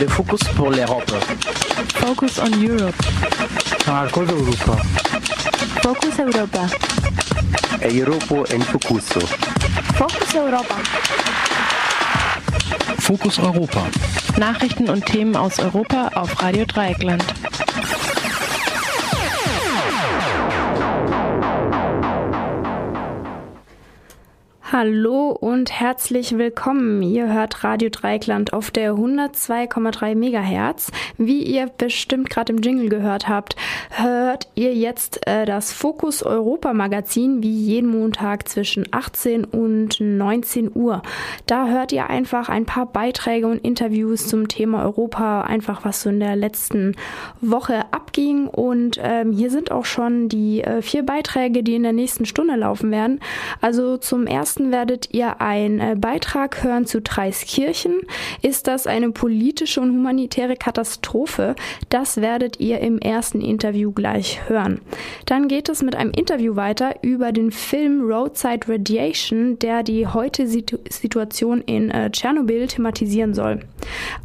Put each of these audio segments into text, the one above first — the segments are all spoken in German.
Le focus pour l'Europe. Focus on Europe. Marcos Europa. Focus Europa. Europa en Focuso. Focus Europa. Fokus Europa. Nachrichten und Themen aus Europa auf Radio Dreieckland. Hallo und herzlich willkommen. Ihr hört Radio Dreikland auf der 102,3 Megahertz. Wie ihr bestimmt gerade im Jingle gehört habt, hört ihr jetzt äh, das Fokus Europa Magazin wie jeden Montag zwischen 18 und 19 Uhr. Da hört ihr einfach ein paar Beiträge und Interviews zum Thema Europa, einfach was so in der letzten Woche abging. Und ähm, hier sind auch schon die äh, vier Beiträge, die in der nächsten Stunde laufen werden. Also zum ersten werdet ihr einen äh, Beitrag hören zu Dreiskirchen. Ist das eine politische und humanitäre Katastrophe? Das werdet ihr im ersten Interview gleich hören. Dann geht es mit einem Interview weiter über den Film Roadside Radiation, der die heute Situation in äh, Tschernobyl thematisieren soll.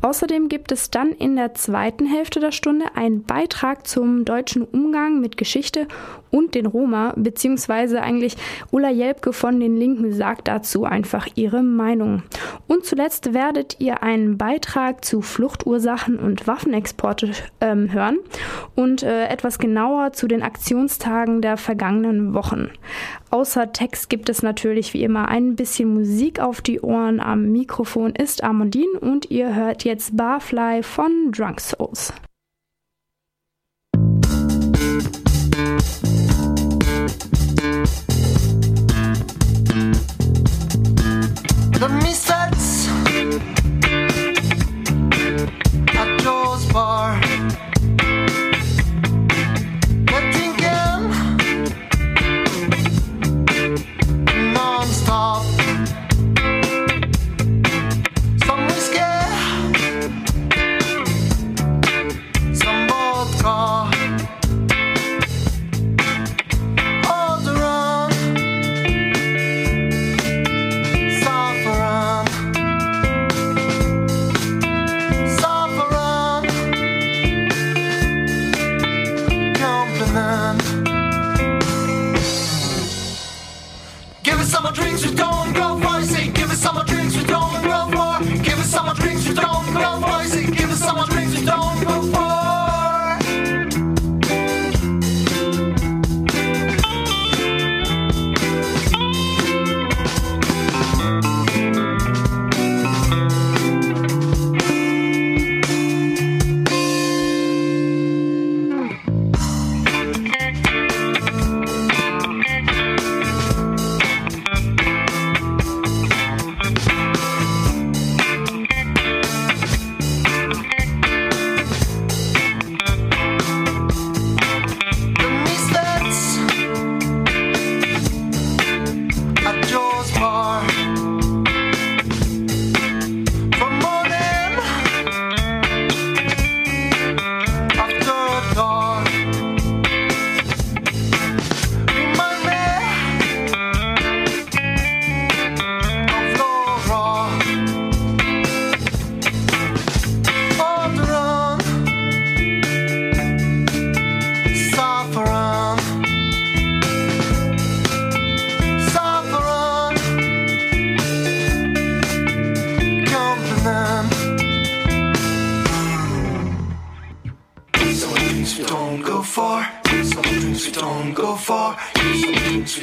Außerdem gibt es dann in der zweiten Hälfte der Stunde einen Beitrag zum deutschen Umgang mit Geschichte und den Roma, beziehungsweise eigentlich Ulla Jelpke von den Linken sagt dazu einfach ihre Meinung. Und zuletzt werdet ihr einen Beitrag zu Fluchtursachen und Waffenexporte ähm, hören und äh, etwas genauer zu den Aktionstagen der vergangenen Wochen. Außer Text gibt es natürlich wie immer ein bisschen Musik auf die Ohren. Am Mikrofon ist Amandine und ihr hört jetzt Barfly von Drunk Souls.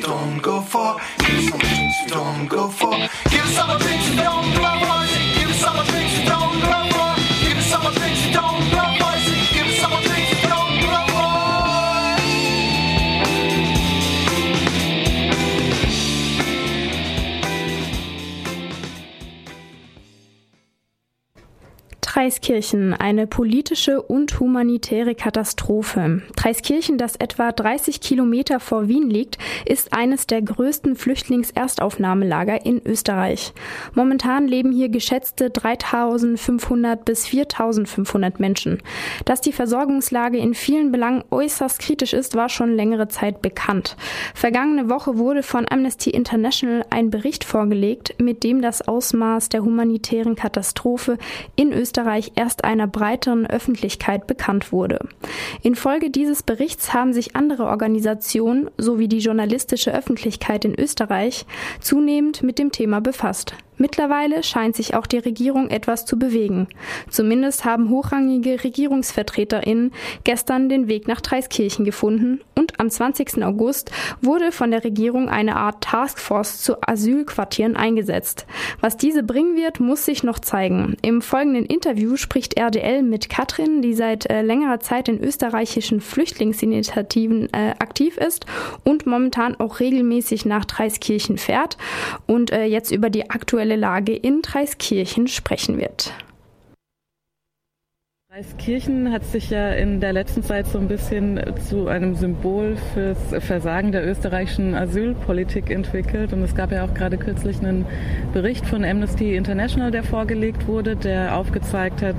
Don't go for. Some drinks we don't go for. Give us some drinks we don't go for. Give us some drinks we don't go for. Give us some drinks we don't go for. Give us some drinks don't go for. Dreiskirchen, eine politische und humanitäre Katastrophe. Dreiskirchen, das etwa 30 Kilometer vor Wien liegt, ist eines der größten Flüchtlingserstaufnahmelager in Österreich. Momentan leben hier geschätzte 3500 bis 4500 Menschen. Dass die Versorgungslage in vielen Belangen äußerst kritisch ist, war schon längere Zeit bekannt. Vergangene Woche wurde von Amnesty International ein Bericht vorgelegt, mit dem das Ausmaß der humanitären Katastrophe in Österreich Erst einer breiteren Öffentlichkeit bekannt wurde. Infolge dieses Berichts haben sich andere Organisationen sowie die journalistische Öffentlichkeit in Österreich zunehmend mit dem Thema befasst. Mittlerweile scheint sich auch die Regierung etwas zu bewegen. Zumindest haben hochrangige Regierungsvertreterinnen gestern den Weg nach Dreiskirchen gefunden und am 20. August wurde von der Regierung eine Art Taskforce zu Asylquartieren eingesetzt. Was diese bringen wird, muss sich noch zeigen. Im folgenden Interview spricht RDL mit Katrin, die seit äh, längerer Zeit in österreichischen Flüchtlingsinitiativen äh, aktiv ist und momentan auch regelmäßig nach Dreiskirchen fährt und äh, jetzt über die aktuelle aktuelle Lage in Dreiskirchen sprechen wird. Reiskirchen hat sich ja in der letzten Zeit so ein bisschen zu einem Symbol fürs Versagen der österreichischen Asylpolitik entwickelt. Und es gab ja auch gerade kürzlich einen Bericht von Amnesty International, der vorgelegt wurde, der aufgezeigt hat,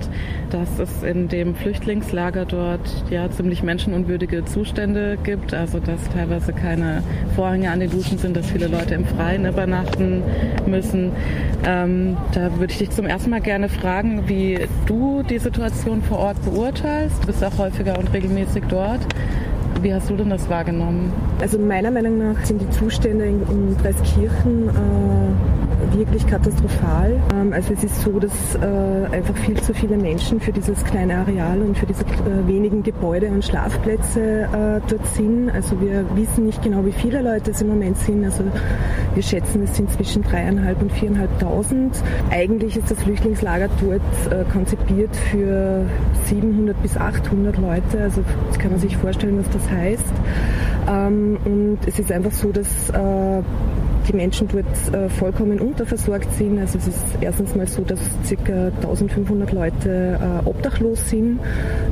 dass es in dem Flüchtlingslager dort ja ziemlich menschenunwürdige Zustände gibt. Also dass teilweise keine Vorhänge an den Duschen sind, dass viele Leute im Freien übernachten müssen. Ähm, da würde ich dich zum ersten Mal gerne fragen, wie du die Situation vor Ort beurteilst. Du bist auch häufiger und regelmäßig dort. Wie hast du denn das wahrgenommen? Also meiner Meinung nach sind die Zustände in, in Dreiskirchen äh, wirklich katastrophal. Ähm, also es ist so, dass äh, einfach viel zu viele Menschen für dieses kleine Areal und für diese äh, wenigen Gebäude und Schlafplätze äh, dort sind. Also wir wissen nicht genau, wie viele Leute es im Moment sind. Also wir schätzen, es sind zwischen dreieinhalb und viereinhalbtausend. Eigentlich ist das Flüchtlingslager dort äh, konzipiert für 700 bis 800 Leute. Also kann man sich vorstellen, was das heißt. Ähm, und es ist einfach so, dass äh, die Menschen dort äh, vollkommen unterversorgt sind. Also es ist erstens mal so, dass ca. 1500 Leute äh, obdachlos sind.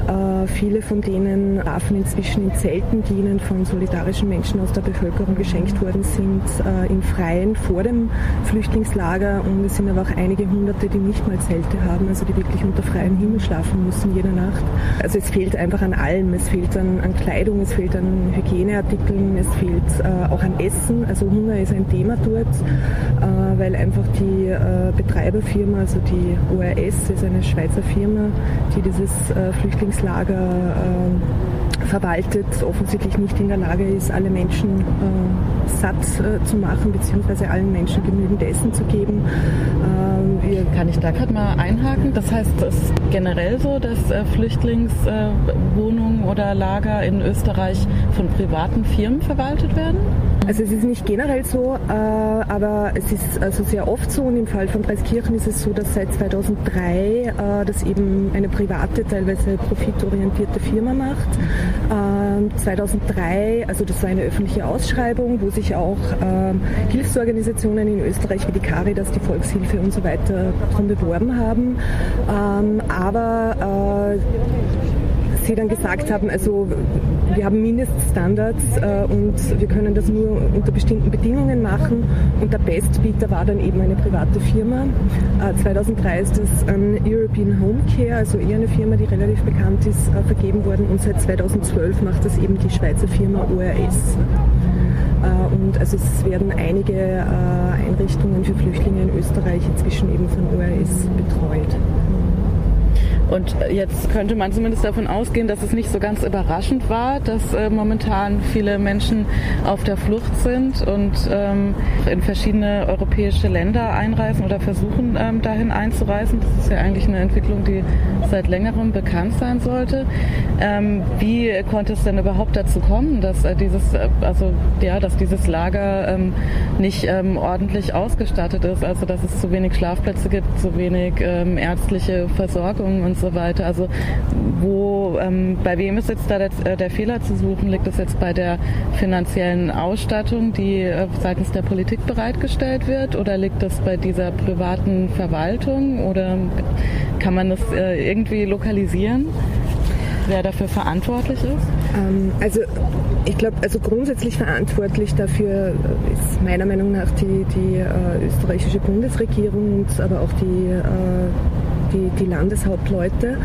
Äh, viele von denen darfen inzwischen in Zelten, die ihnen von solidarischen Menschen aus der Bevölkerung geschenkt worden sind, äh, im Freien vor dem Flüchtlingslager. Und es sind aber auch einige Hunderte, die nicht mal Zelte haben, also die wirklich unter freiem Himmel schlafen müssen jede Nacht. Also es fehlt einfach an allem. Es fehlt an, an Kleidung, es fehlt an Hygieneartikeln, es fehlt äh, auch an Essen. Also Hunger ist ein Thema Thema dort, äh, weil einfach die äh, Betreiberfirma, also die ORS, ist eine Schweizer Firma, die dieses äh, Flüchtlingslager verwaltet, offensichtlich nicht in der Lage ist, alle Menschen satt zu machen, beziehungsweise allen Menschen genügend Essen zu geben. Ähm, Kann ich da gerade mal einhaken? Das heißt, es ist generell so, dass Flüchtlingswohnungen oder Lager in Österreich von privaten Firmen verwaltet werden? Also es ist nicht generell so, äh, aber es ist also sehr oft so und im Fall von Dreiskirchen ist es so, dass seit 2003 äh, das eben eine private, teilweise profitorientierte Firma macht. 2003, ähm, also das war eine öffentliche Ausschreibung, wo sich auch ähm, Hilfsorganisationen in Österreich wie die Caritas, die Volkshilfe und so weiter darum beworben haben. Ähm, aber Sie dann gesagt haben, also wir haben Mindeststandards äh, und wir können das nur unter bestimmten Bedingungen machen und der Bestbieter war dann eben eine private Firma. Äh, 2003 ist das an European Home Care, also eher eine Firma, die relativ bekannt ist, äh, vergeben worden und seit 2012 macht das eben die Schweizer Firma ORS. Äh, und also es werden einige äh, Einrichtungen für Flüchtlinge in Österreich inzwischen eben von ORS betreut. Und jetzt könnte man zumindest davon ausgehen, dass es nicht so ganz überraschend war, dass äh, momentan viele Menschen auf der Flucht sind und ähm, in verschiedene europäische Länder einreisen oder versuchen, ähm, dahin einzureisen. Das ist ja eigentlich eine Entwicklung, die seit längerem bekannt sein sollte. Ähm, wie konnte es denn überhaupt dazu kommen, dass äh, dieses, äh, also ja, dass dieses Lager ähm, nicht ähm, ordentlich ausgestattet ist, also dass es zu wenig Schlafplätze gibt, zu wenig ähm, ärztliche Versorgung und so weiter. Also wo, ähm, bei wem ist jetzt da der, äh, der, Fehler zu suchen? Liegt das jetzt bei der finanziellen Ausstattung, die äh, seitens der Politik bereitgestellt wird? Oder liegt das bei dieser privaten Verwaltung? Oder kann man das äh, irgendwie lokalisieren? wer dafür verantwortlich ist? Ähm, also ich glaube, also grundsätzlich verantwortlich dafür ist meiner Meinung nach die, die äh, österreichische Bundesregierung und aber auch die äh, die, die Landeshauptleute.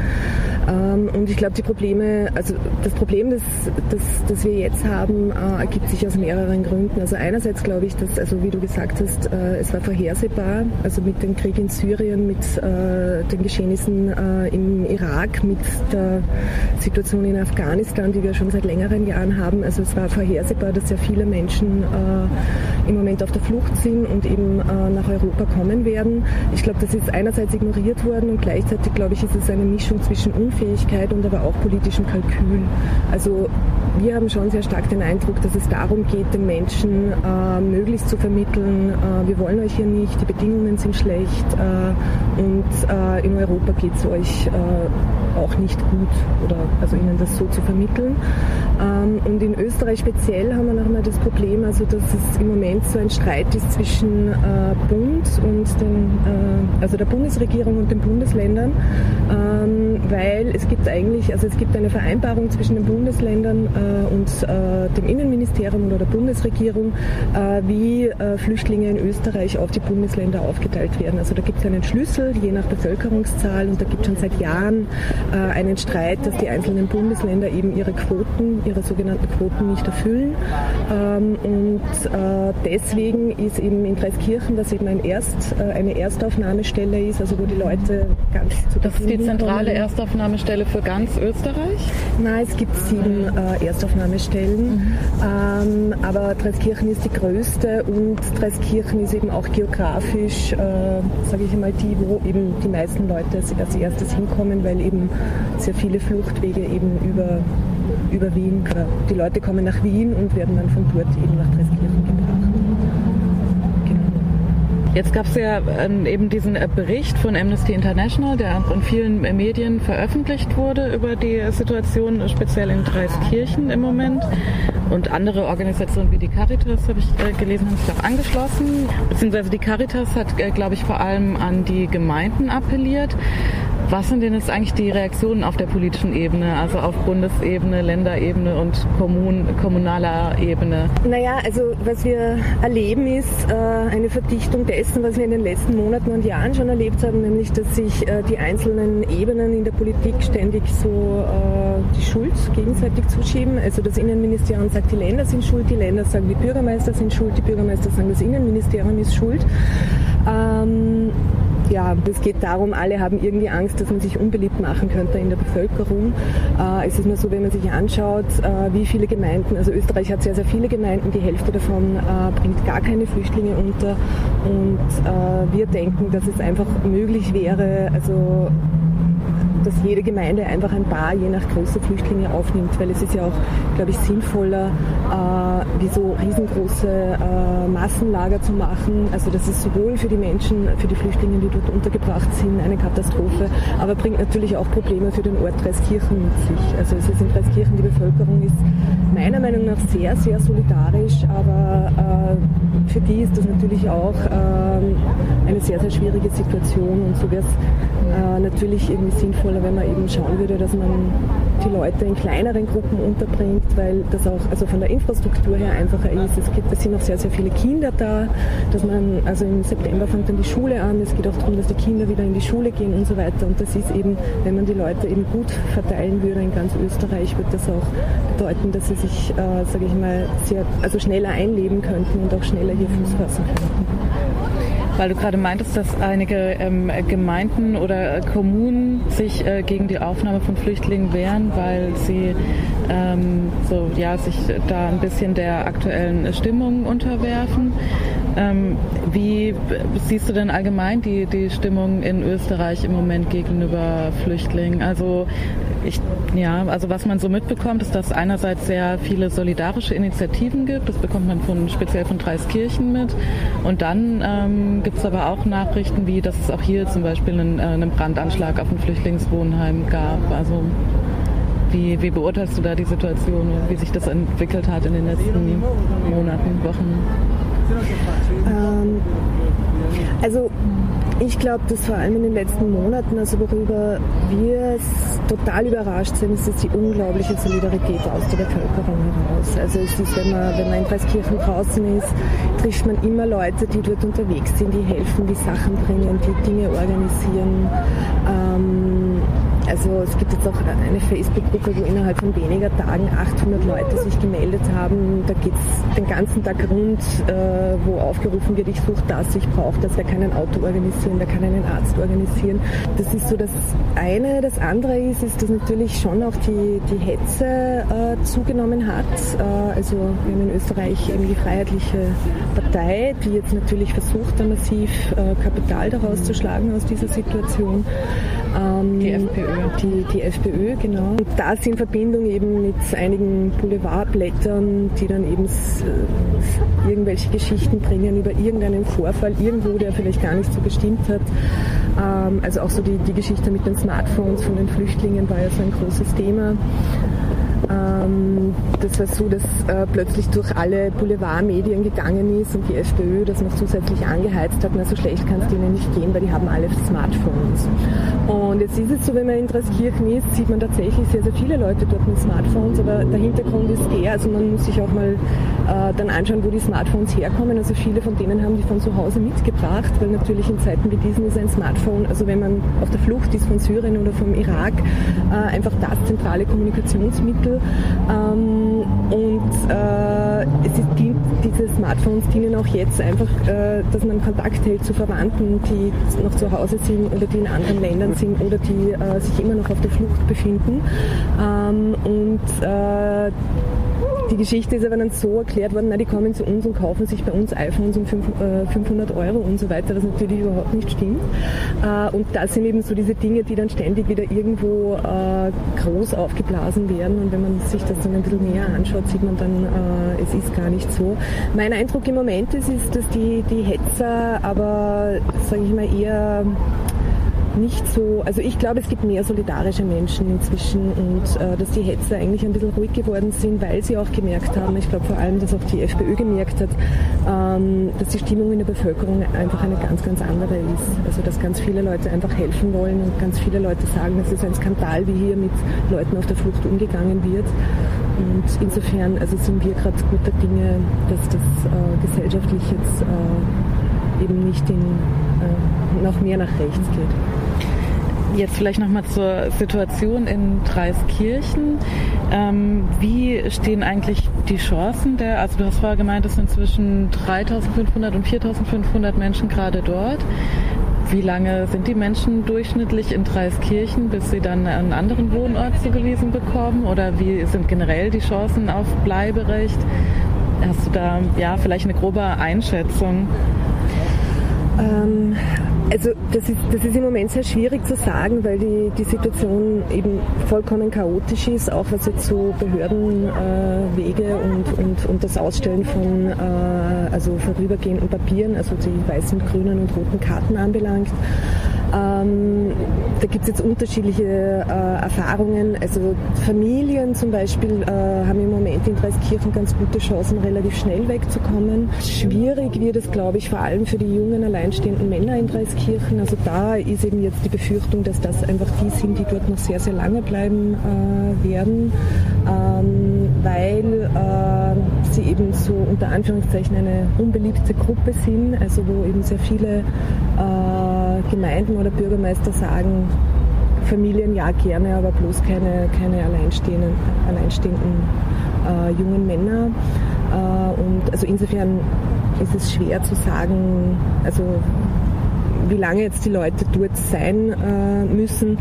Ähm, und ich glaube, die Probleme, also das Problem, das, das, das wir jetzt haben, äh, ergibt sich aus mehreren Gründen. Also einerseits glaube ich, dass, also wie du gesagt hast, äh, es war vorhersehbar, also mit dem Krieg in Syrien, mit äh, den Geschehnissen äh, im Irak, mit der Situation in Afghanistan, die wir schon seit längeren Jahren haben. Also es war vorhersehbar, dass sehr viele Menschen äh, im Moment auf der Flucht sind und eben äh, nach Europa kommen werden. Ich glaube, das ist einerseits ignoriert worden und gleichzeitig, glaube ich, ist es eine Mischung zwischen Unfähigkeit und aber auch politischem Kalkül. Also wir haben schon sehr stark den Eindruck, dass es darum geht, den Menschen äh, möglichst zu vermitteln, äh, wir wollen euch hier nicht, die Bedingungen sind schlecht äh, und äh, in Europa geht es euch äh, auch nicht gut oder also ihnen das so zu vermitteln. Ähm, und in Österreich speziell haben wir noch einmal das Problem, also dass es im Moment so ein Streit ist zwischen äh, Bund und den, also der Bundesregierung und den Bundesländern, ähm, weil es gibt eigentlich, also es gibt eine Vereinbarung zwischen den Bundesländern und dem Innenministerium oder der Bundesregierung, wie Flüchtlinge in Österreich auf die Bundesländer aufgeteilt werden. Also da gibt es einen Schlüssel, je nach Bevölkerungszahl und da gibt es schon seit Jahren einen Streit, dass die einzelnen Bundesländer eben ihre Quoten, ihre sogenannten Quoten nicht erfüllen. Ähm, und deswegen ist eben in Dreiskirchen, das eben ein Erst, eine Erstaufnahmestelle ist, also wo die Leute ganz zu Das ist die zentrale Erstaufnahmestelle für ganz Österreich? Nein, es gibt sieben Erstaufnahmestellen, mhm. Ähm, aber Dreiskirchen ist die größte und Dreiskirchen ist eben auch geografisch, äh, sage ich mal, die, wo eben die meisten Leute als, erstes hinkommen, weil eben sehr viele Fluchtwege eben über, über Wien, die Leute kommen nach Wien und werden dann von dort eben nach Dreiskirchen gebracht. Jetzt gab es ja äh, eben diesen äh, Bericht von Amnesty International, der auch in vielen äh, Medien veröffentlicht wurde über die Situation speziell in Dreiskirchen im Moment. Und andere Organisationen wie die Caritas, habe ich gelesen, haben sich auch angeschlossen. Beziehungsweise die Caritas hat, glaube ich, vor allem an die Gemeinden appelliert. Was sind denn jetzt eigentlich die Reaktionen auf der politischen Ebene, also auf Bundesebene, Länderebene und Kommun kommunaler Ebene? Naja, also was wir erleben ist äh, eine Verdichtung dessen, was wir in den letzten Monaten und Jahren schon erlebt haben, nämlich dass sich äh, die einzelnen Ebenen in der Politik ständig so äh, die Schuld gegenseitig zuschieben. Also das Innenministerium sagt, die Länder sind schuld, die Länder sagen, die Bürgermeister sind schuld, die Bürgermeister sagen, das Innenministerium ist schuld. Ähm, ja, es geht darum, alle haben irgendwie Angst, dass man sich unbeliebt machen könnte in der Bevölkerung. Äh, es ist nur so, wenn man sich anschaut, äh, wie viele Gemeinden, also Österreich hat sehr, sehr viele Gemeinden, die Hälfte davon äh, bringt gar keine Flüchtlinge unter. Und wir denken, dass es einfach möglich wäre, also dass jede Gemeinde einfach ein paar, je nach Größe, Flüchtlinge aufnimmt, weil es ist ja auch, glaube ich, sinnvoller, äh, wie so riesengroße äh, Massenlager zu machen. Also das ist sowohl für die Menschen, für die Flüchtlinge, die dort untergebracht sind, eine Katastrophe, aber bringt natürlich auch Probleme für den Ort Dreiskirchen mit sich. Also es ist in Dreiskirchen, die Bevölkerung ist meiner Meinung nach sehr, sehr solidarisch, aber äh, für die ist das natürlich auch äh, eine sehr, sehr schwierige Situation und so wäre es äh, natürlich irgendwie sinnvoller, wenn man eben schauen würde, dass man die Leute in kleineren Gruppen unterbringt, weil das auch also von der Infrastruktur her einfacher ist. Es, gibt, es sind auch sehr, sehr viele Kinder da, dass man, also im September fängt dann die Schule an, es geht auch darum, dass die Kinder wieder in die Schule gehen und so weiter. Und das ist eben, wenn man die Leute eben gut verteilen würde in ganz Österreich, wird das auch bedeuten, dass sie sich, äh, sage ich mal, sehr, also schneller einleben könnten und auch schneller hier Fuß fassen könnten. Weil du gerade meintest, dass einige ähm, Gemeinden oder Kommunen sich äh, gegen die Aufnahme von Flüchtlingen wehren, weil sie ähm, so, ja, sich da ein bisschen der aktuellen Stimmung unterwerfen. Ähm, wie siehst du denn allgemein die, die Stimmung in Österreich im Moment gegenüber Flüchtlingen? Also ich, ja, also was man so mitbekommt, ist, dass es einerseits sehr viele solidarische Initiativen gibt. Das bekommt man von, speziell von Dreiskirchen mit. Und dann ähm, gibt es aber auch Nachrichten, wie dass es auch hier zum Beispiel einen, äh, einen Brandanschlag auf ein Flüchtlingswohnheim gab. Also wie, wie beurteilst du da die Situation und wie sich das entwickelt hat in den letzten Monaten, Wochen? Ähm, also ich glaube, dass vor allem in den letzten Monaten, also worüber wir total überrascht sind, ist die unglaubliche Solidarität aus der Bevölkerung heraus. Also es ist, wenn man, wenn man in Preiskirchen draußen ist, trifft man immer Leute, die dort unterwegs sind, die helfen, die Sachen bringen, die Dinge organisieren. Ähm, also es gibt jetzt auch eine Facebook-Gruppe, wo innerhalb von weniger Tagen 800 Leute sich gemeldet haben. Da geht es den ganzen Tag rund, äh, wo aufgerufen wird, ich suche das, ich brauche das, wer kann ein Auto organisieren, wer kann einen Arzt organisieren. Das ist so das eine. Das andere ist, ist dass natürlich schon auch die, die Hetze äh, zugenommen hat. Äh, also wir haben in Österreich eben die Freiheitliche Partei, die jetzt natürlich versucht, da massiv äh, Kapital daraus zu schlagen aus dieser Situation. Ähm, die FPÖ. Die, die FPÖ, genau. Und das in Verbindung eben mit einigen Boulevardblättern, die dann eben äh, irgendwelche Geschichten bringen über irgendeinen Vorfall irgendwo, der vielleicht gar nicht so gestimmt hat. Ähm, also auch so die, die Geschichte mit den Smartphones von den Flüchtlingen war ja so ein großes Thema. Ähm, das war so, dass äh, plötzlich durch alle Boulevardmedien gegangen ist und die FPÖ das noch zusätzlich angeheizt hat, na so schlecht kann es denen nicht gehen, weil die haben alle Smartphones. Und jetzt ist es so, wenn man in Dreskirchen ist, sieht man tatsächlich sehr, sehr viele Leute dort mit Smartphones, aber der Hintergrund ist der, also man muss sich auch mal äh, dann anschauen, wo die Smartphones herkommen. Also viele von denen haben die von zu Hause mitgebracht, weil natürlich in Zeiten wie diesen ist ein Smartphone, also wenn man auf der Flucht ist von Syrien oder vom Irak, äh, einfach das zentrale Kommunikationsmittel ähm, und äh, es ist, diese Smartphones dienen auch jetzt einfach, äh, dass man Kontakt hält zu Verwandten, die noch zu Hause sind oder die in anderen Ländern sind oder die äh, sich immer noch auf der Flucht befinden. Ähm, und äh, die Geschichte ist aber dann so erklärt worden, na, die kommen zu uns und kaufen sich bei uns iPhones um 500 äh, Euro und so weiter, was natürlich überhaupt nicht stimmt. Äh, und das sind eben so diese Dinge, die dann ständig wieder irgendwo äh, groß aufgeblasen werden. Und wenn man sich das dann ein bisschen näher anschaut, sieht man dann, es ist gar nicht so. Mein Eindruck im Moment ist, ist dass die, die Hetzer aber, sage ich mal, eher nicht so, also ich glaube, es gibt mehr solidarische Menschen inzwischen und äh, dass die Hetzer eigentlich ein bisschen ruhig geworden sind, weil sie auch gemerkt haben, ich glaube vor allem, dass auch die FPÖ gemerkt hat, ähm, dass die Stimmung in der Bevölkerung einfach eine ganz, ganz andere ist. Also dass ganz viele Leute einfach helfen wollen und ganz viele Leute sagen, es ist ein Skandal, wie hier mit Leuten auf der Flucht umgegangen wird. Und insofern also sind wir gerade guter Dinge, dass das äh, gesellschaftlich jetzt äh, eben nicht in, äh, noch mehr nach rechts geht. Jetzt vielleicht nochmal zur Situation in Dreiskirchen. Ähm, wie stehen eigentlich die Chancen der, also du hast vorher gemeint, es sind zwischen 3500 und 4500 Menschen gerade dort. Wie lange sind die Menschen durchschnittlich in Dreiskirchen, bis sie dann einen anderen Wohnort zugewiesen bekommen? Oder wie sind generell die Chancen auf Bleiberecht? Hast du da ja vielleicht eine grobe Einschätzung? Ähm, also das ist, das ist im Moment sehr schwierig zu sagen, weil die, die Situation eben vollkommen chaotisch ist, auch was jetzt so Behördenwege äh, und, und, und das Ausstellen von äh, also vorübergehenden Papieren, also die weißen, grünen und roten Karten anbelangt. Ähm, da gibt es jetzt unterschiedliche äh, Erfahrungen. Also Familien zum Beispiel äh, haben im Moment in Dreiskirchen ganz gute Chancen, relativ schnell wegzukommen. Schwierig wird es, glaube ich, vor allem für die jungen alleinstehenden Männer in Dreiskirchen. Also da ist eben jetzt die Befürchtung, dass das einfach die sind, die dort noch sehr, sehr lange bleiben äh, werden, ähm, weil äh, sie eben so unter Anführungszeichen eine unbeliebte Gruppe sind, also wo eben sehr viele äh, Gemeinden oder Bürgermeister sagen, Familien ja gerne, aber bloß keine, keine alleinstehenden, alleinstehenden äh, jungen Männer. Äh, und also insofern ist es schwer zu sagen, also wie lange jetzt die Leute dort sein äh, müssen.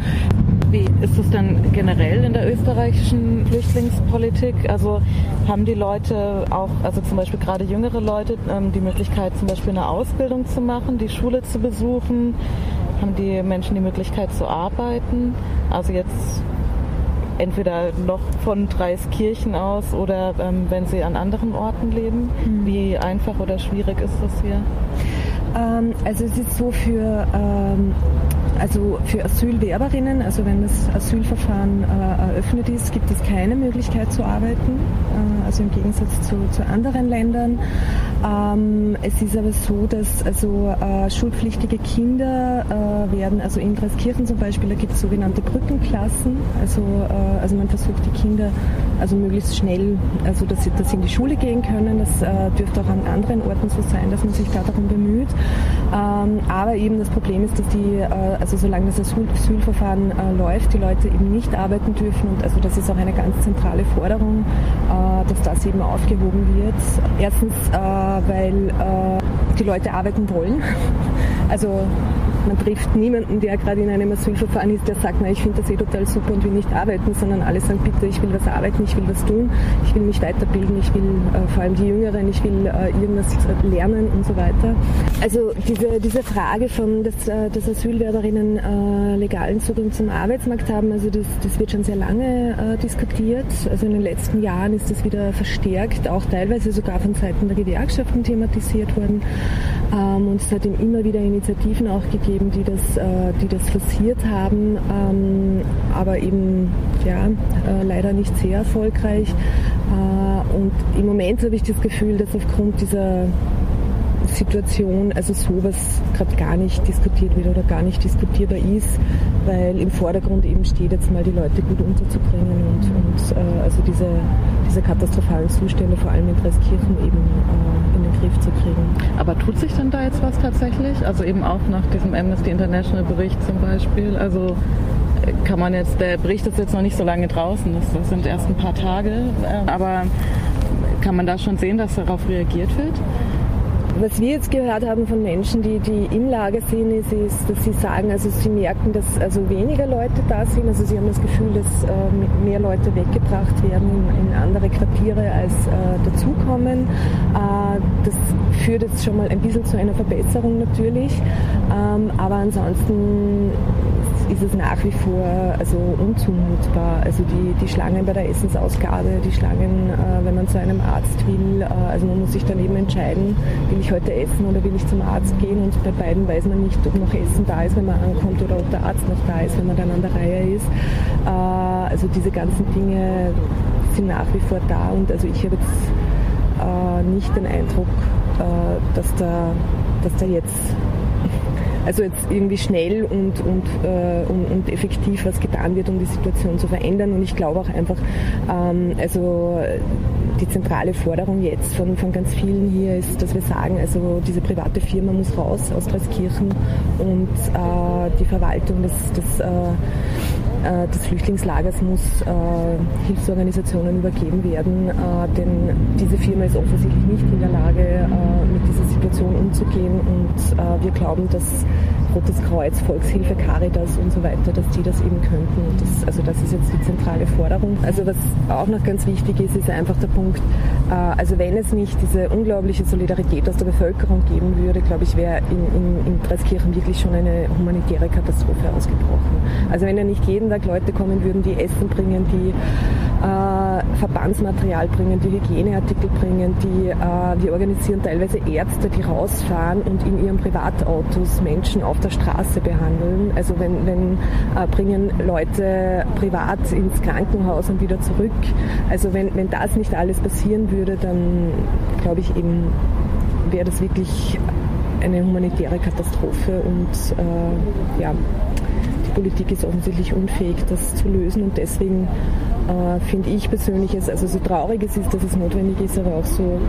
Wie ist es dann generell in der österreichischen Flüchtlingspolitik? Also haben die Leute auch, also zum Beispiel gerade jüngere Leute, ähm, die Möglichkeit zum Beispiel eine Ausbildung zu machen, die Schule zu besuchen? Haben die Menschen die Möglichkeit zu arbeiten? Also jetzt entweder noch von Dreiskirchen aus oder ähm, wenn sie an anderen Orten leben. Mhm. Wie einfach oder schwierig ist das hier? Ähm, also es ist so für, ähm, also für Asylwerberinnen, also wenn das Asylverfahren äh, eröffnet ist, gibt es keine Möglichkeit zu arbeiten, äh, also im Gegensatz zu, zu anderen Ländern. Ähm, es ist aber so, dass also äh, schulpflichtige Kinder äh, werden, also in Dreiskirchen zum Beispiel, da gibt es sogenannte Brückenklassen, also, äh, also man versucht die Kinder also möglichst schnell, also dass sie, dass sie in die Schule gehen können. Das äh, dürfte auch an anderen Orten so sein, dass man sich da darum bemüht. Ähm, aber eben das Problem ist, dass die, also solange das Asyl Asylverfahren äh, läuft, die Leute eben nicht arbeiten dürfen. Und also das ist auch eine ganz zentrale Forderung, äh, dass das eben aufgehoben wird. Erstens, äh, weil äh, die Leute arbeiten wollen. Also man trifft niemanden, der gerade in einem Asylverfahren ist, der sagt, na, ich finde das eh total super und will nicht arbeiten, sondern alle sagen, bitte, ich will was arbeiten, ich will was tun, ich will mich weiterbilden, ich will äh, vor allem die Jüngeren, ich will äh, irgendwas lernen und so weiter. Also diese, diese Frage von, dass, äh, dass Asylwerberinnen äh, legalen Zugang zum Arbeitsmarkt haben, also das, das wird schon sehr lange äh, diskutiert. Also in den letzten Jahren ist das wieder verstärkt, auch teilweise sogar von Seiten der Gewerkschaften thematisiert worden. Ähm, und es hat eben immer wieder Initiativen auch gegeben, die das, äh, die das forciert haben, ähm, aber eben ja, äh, leider nicht sehr erfolgreich. Äh, und im Moment habe ich das Gefühl, dass aufgrund dieser Situation, also sowas gerade gar nicht diskutiert wird oder gar nicht diskutierbar ist, weil im Vordergrund eben steht jetzt mal die Leute gut unterzubringen und, und äh, also diese, diese katastrophalen Zustände vor allem in Dreiskirchen eben äh, in den Griff zu kriegen. Aber tut sich denn da jetzt was tatsächlich? Also eben auch nach diesem Amnesty International Bericht zum Beispiel. Also äh, kann man jetzt, der Bericht ist jetzt noch nicht so lange draußen, das, sind erst ein paar Tage, äh, aber kann man da schon sehen, dass darauf reagiert wird? Was wir jetzt gehört haben von Menschen, die, die im Lager sind, ist, ist, dass sie sagen, also sie merken, dass also weniger Leute da sind. Also sie haben das Gefühl, dass äh, mehr Leute weggebracht werden in, in andere Quartiere als äh, dazukommen. Äh, das führt jetzt schon mal ein bisschen zu einer Verbesserung natürlich. Ähm, aber ansonsten ist es nach wie vor also unzumutbar. Also die, die Schlangen bei der Essensausgabe, die Schlangen, äh, wenn man zu einem Arzt will, äh, also man muss sich dann eben entscheiden, will ich heute essen oder will ich zum Arzt gehen und bei beiden weiß man nicht, ob noch Essen da ist, wenn man ankommt oder ob der Arzt noch da ist, wenn man dann an der Reihe ist. Äh, also diese ganzen Dinge sind nach wie vor da und also ich habe jetzt äh, nicht den Eindruck, äh, dass da, dass da jetzt also jetzt irgendwie schnell und, und, äh, und, und, effektiv was getan wird, um die Situation zu verändern. Und ich glaube auch einfach, ähm, also die zentrale Forderung jetzt von, von ganz vielen hier ist, dass wir sagen, also diese private Firma muss raus aus Dreiskirchen und äh, die Verwaltung des, des äh, äh, des Flüchtlingslagers muss äh, Hilfsorganisationen übergeben werden, äh, denn diese Firma ist offensichtlich nicht in der Lage, äh, mit dieser Situation umzugehen. Und äh, wir glauben, dass Rotes Kreuz, Volkshilfe, Caritas und so weiter, dass die das eben könnten. Das, also das ist jetzt die zentrale Forderung. Also was auch noch ganz wichtig ist, ist einfach der Punkt, äh, also wenn es nicht diese unglaubliche Solidarität aus der Bevölkerung geben würde, glaube ich, wäre in, in, in Dreiskirchen wirklich schon eine humanitäre Katastrophe ausgebrochen. Also wenn ja nicht jeden Tag Leute kommen würden, die Essen bringen, die äh, Verbandsmaterial bringen, die Hygieneartikel bringen, die äh, wir organisieren teilweise Ärzte, die rausfahren und in ihren Privatautos Menschen auf der Straße behandeln. Also wenn, wenn äh, bringen Leute privat ins Krankenhaus und wieder zurück. Also wenn, wenn das nicht alles passieren würde, dann glaube ich eben, wäre das wirklich eine humanitäre Katastrophe und äh, ja, Politik ist offensichtlich unfähig, das zu lösen und deswegen äh, finde ich persönlich es, also so traurig es ist, dass es notwendig ist, aber auch so,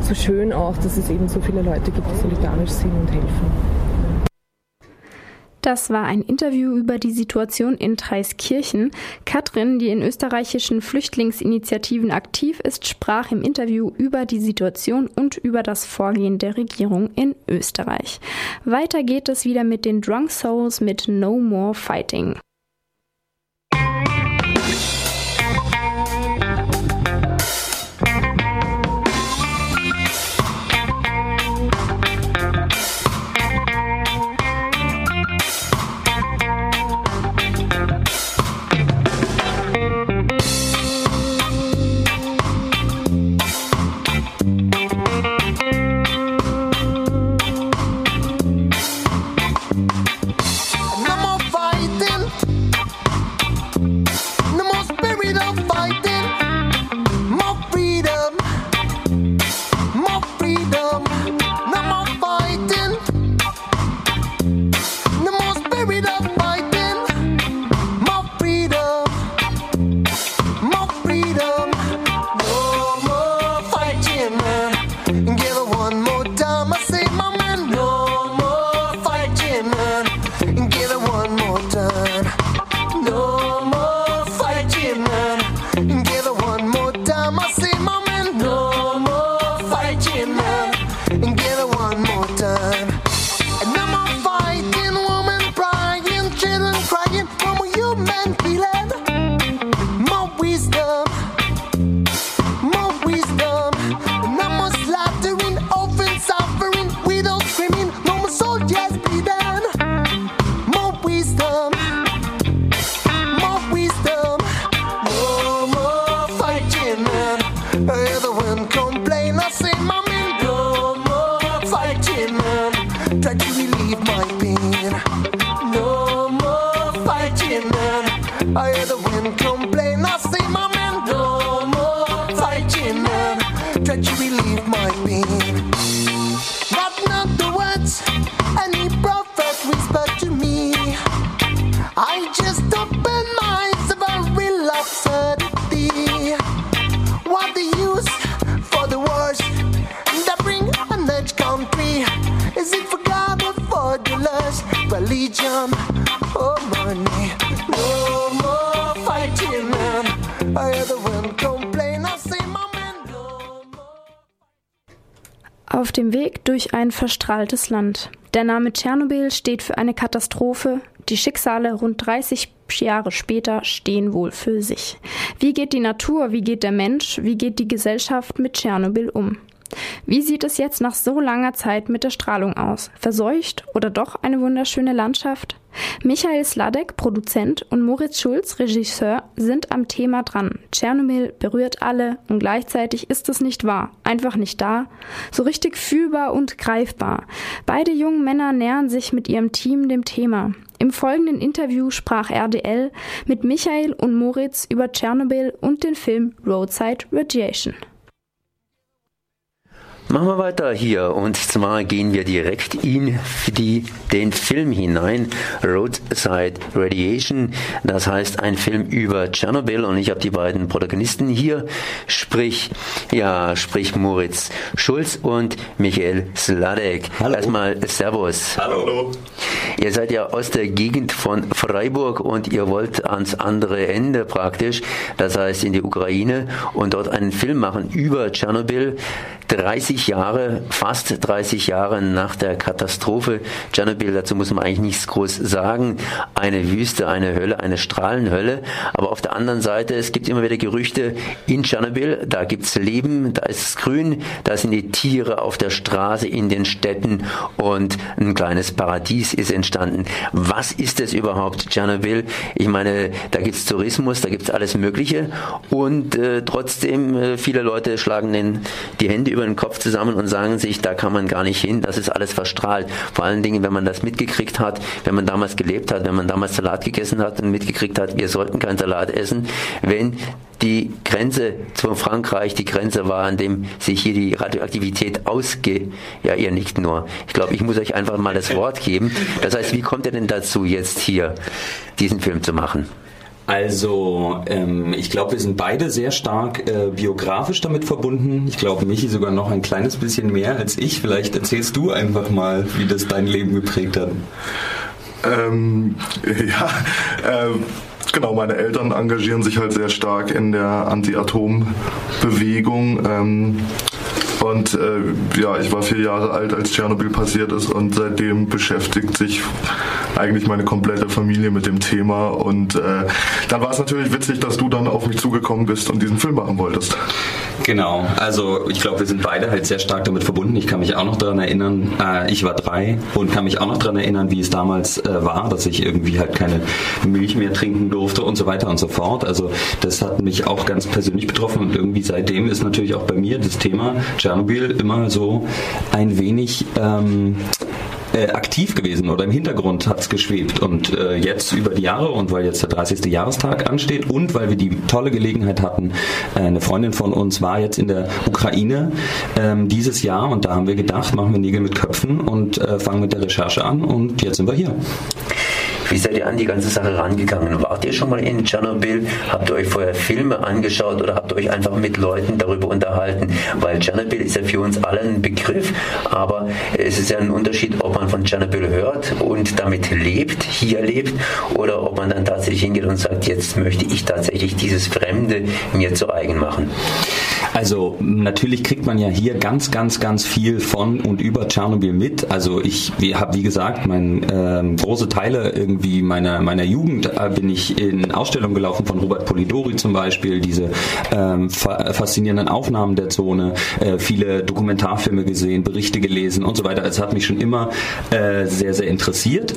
so schön auch, dass es eben so viele Leute gibt, die solidarisch sind und helfen. Das war ein Interview über die Situation in Treiskirchen. Katrin, die in österreichischen Flüchtlingsinitiativen aktiv ist, sprach im Interview über die Situation und über das Vorgehen der Regierung in Österreich. Weiter geht es wieder mit den Drunk Souls mit No More Fighting. No more fighting. Verstrahltes Land. Der Name Tschernobyl steht für eine Katastrophe. Die Schicksale rund 30 Jahre später stehen wohl für sich. Wie geht die Natur, wie geht der Mensch, wie geht die Gesellschaft mit Tschernobyl um? Wie sieht es jetzt nach so langer Zeit mit der Strahlung aus? Verseucht oder doch eine wunderschöne Landschaft? Michael Sladek, Produzent, und Moritz Schulz, Regisseur, sind am Thema dran. Tschernobyl berührt alle und gleichzeitig ist es nicht wahr, einfach nicht da, so richtig fühlbar und greifbar. Beide jungen Männer nähern sich mit ihrem Team dem Thema. Im folgenden Interview sprach RDL mit Michael und Moritz über Tschernobyl und den Film Roadside Radiation. Machen wir weiter hier und zwar gehen wir direkt in die, den Film hinein, Roadside Radiation, das heißt ein Film über Tschernobyl und ich habe die beiden Protagonisten hier, sprich, ja, sprich Moritz Schulz und Michael Sladek. Hallo. Erstmal Servus. Hallo. Ihr seid ja aus der Gegend von Freiburg und ihr wollt ans andere Ende praktisch, das heißt in die Ukraine und dort einen Film machen über Tschernobyl. 30 Jahre, fast 30 Jahre nach der Katastrophe Tschernobyl, dazu muss man eigentlich nichts groß sagen. Eine Wüste, eine Hölle, eine Strahlenhölle. Aber auf der anderen Seite, es gibt immer wieder Gerüchte in Tschernobyl, da gibt's Leben, da ist es grün, da sind die Tiere auf der Straße, in den Städten und ein kleines Paradies ist entstanden. Was ist es überhaupt, Tschernobyl? Ich meine, da gibt's Tourismus, da gibt's alles Mögliche und äh, trotzdem, äh, viele Leute schlagen den, die Hände über den Kopf zusammen und sagen sich, da kann man gar nicht hin, das ist alles verstrahlt. Vor allen Dingen, wenn man das mitgekriegt hat, wenn man damals gelebt hat, wenn man damals Salat gegessen hat und mitgekriegt hat, wir sollten keinen Salat essen, wenn die Grenze zu Frankreich die Grenze war, an dem sich hier die Radioaktivität ausge... Ja, ihr nicht nur. Ich glaube, ich muss euch einfach mal das Wort geben. Das heißt, wie kommt ihr denn dazu, jetzt hier diesen Film zu machen? Also, ähm, ich glaube, wir sind beide sehr stark äh, biografisch damit verbunden. Ich glaube, Michi sogar noch ein kleines bisschen mehr als ich. Vielleicht erzählst du einfach mal, wie das dein Leben geprägt hat. Ähm, ja, äh, genau, meine Eltern engagieren sich halt sehr stark in der Anti-Atom-Bewegung. Ähm, und äh, ja, ich war vier Jahre alt, als Tschernobyl passiert ist und seitdem beschäftigt sich eigentlich meine komplette Familie mit dem Thema. Und äh, dann war es natürlich witzig, dass du dann auf mich zugekommen bist und diesen Film machen wolltest. Genau, also ich glaube, wir sind beide halt sehr stark damit verbunden. Ich kann mich auch noch daran erinnern, äh, ich war drei und kann mich auch noch daran erinnern, wie es damals äh, war, dass ich irgendwie halt keine Milch mehr trinken durfte und so weiter und so fort. Also das hat mich auch ganz persönlich betroffen und irgendwie seitdem ist natürlich auch bei mir das Thema Tschernobyl immer so ein wenig ähm, äh, aktiv gewesen oder im Hintergrund hat es geschwebt. Und äh, jetzt über die Jahre und weil jetzt der 30. Jahrestag ansteht und weil wir die tolle Gelegenheit hatten, äh, eine Freundin von uns war jetzt in der Ukraine ähm, dieses Jahr und da haben wir gedacht, machen wir Nägel mit Köpfen und äh, fangen mit der Recherche an und jetzt sind wir hier. Wie seid ihr an die ganze Sache rangegangen? Wart ihr schon mal in Tschernobyl? Habt ihr euch vorher Filme angeschaut oder habt ihr euch einfach mit Leuten darüber unterhalten? Weil Tschernobyl ist ja für uns alle ein Begriff, aber es ist ja ein Unterschied, ob man von Tschernobyl hört und damit lebt, hier lebt, oder ob man dann tatsächlich hingeht und sagt, jetzt möchte ich tatsächlich dieses Fremde mir zu eigen machen. Also natürlich kriegt man ja hier ganz, ganz, ganz viel von und über Tschernobyl mit. Also ich habe, wie gesagt, mein, ähm, große Teile irgendwie meiner, meiner Jugend äh, bin ich in Ausstellungen gelaufen von Robert Polidori zum Beispiel, diese ähm, fa faszinierenden Aufnahmen der Zone, äh, viele Dokumentarfilme gesehen, Berichte gelesen und so weiter. Es hat mich schon immer äh, sehr, sehr interessiert.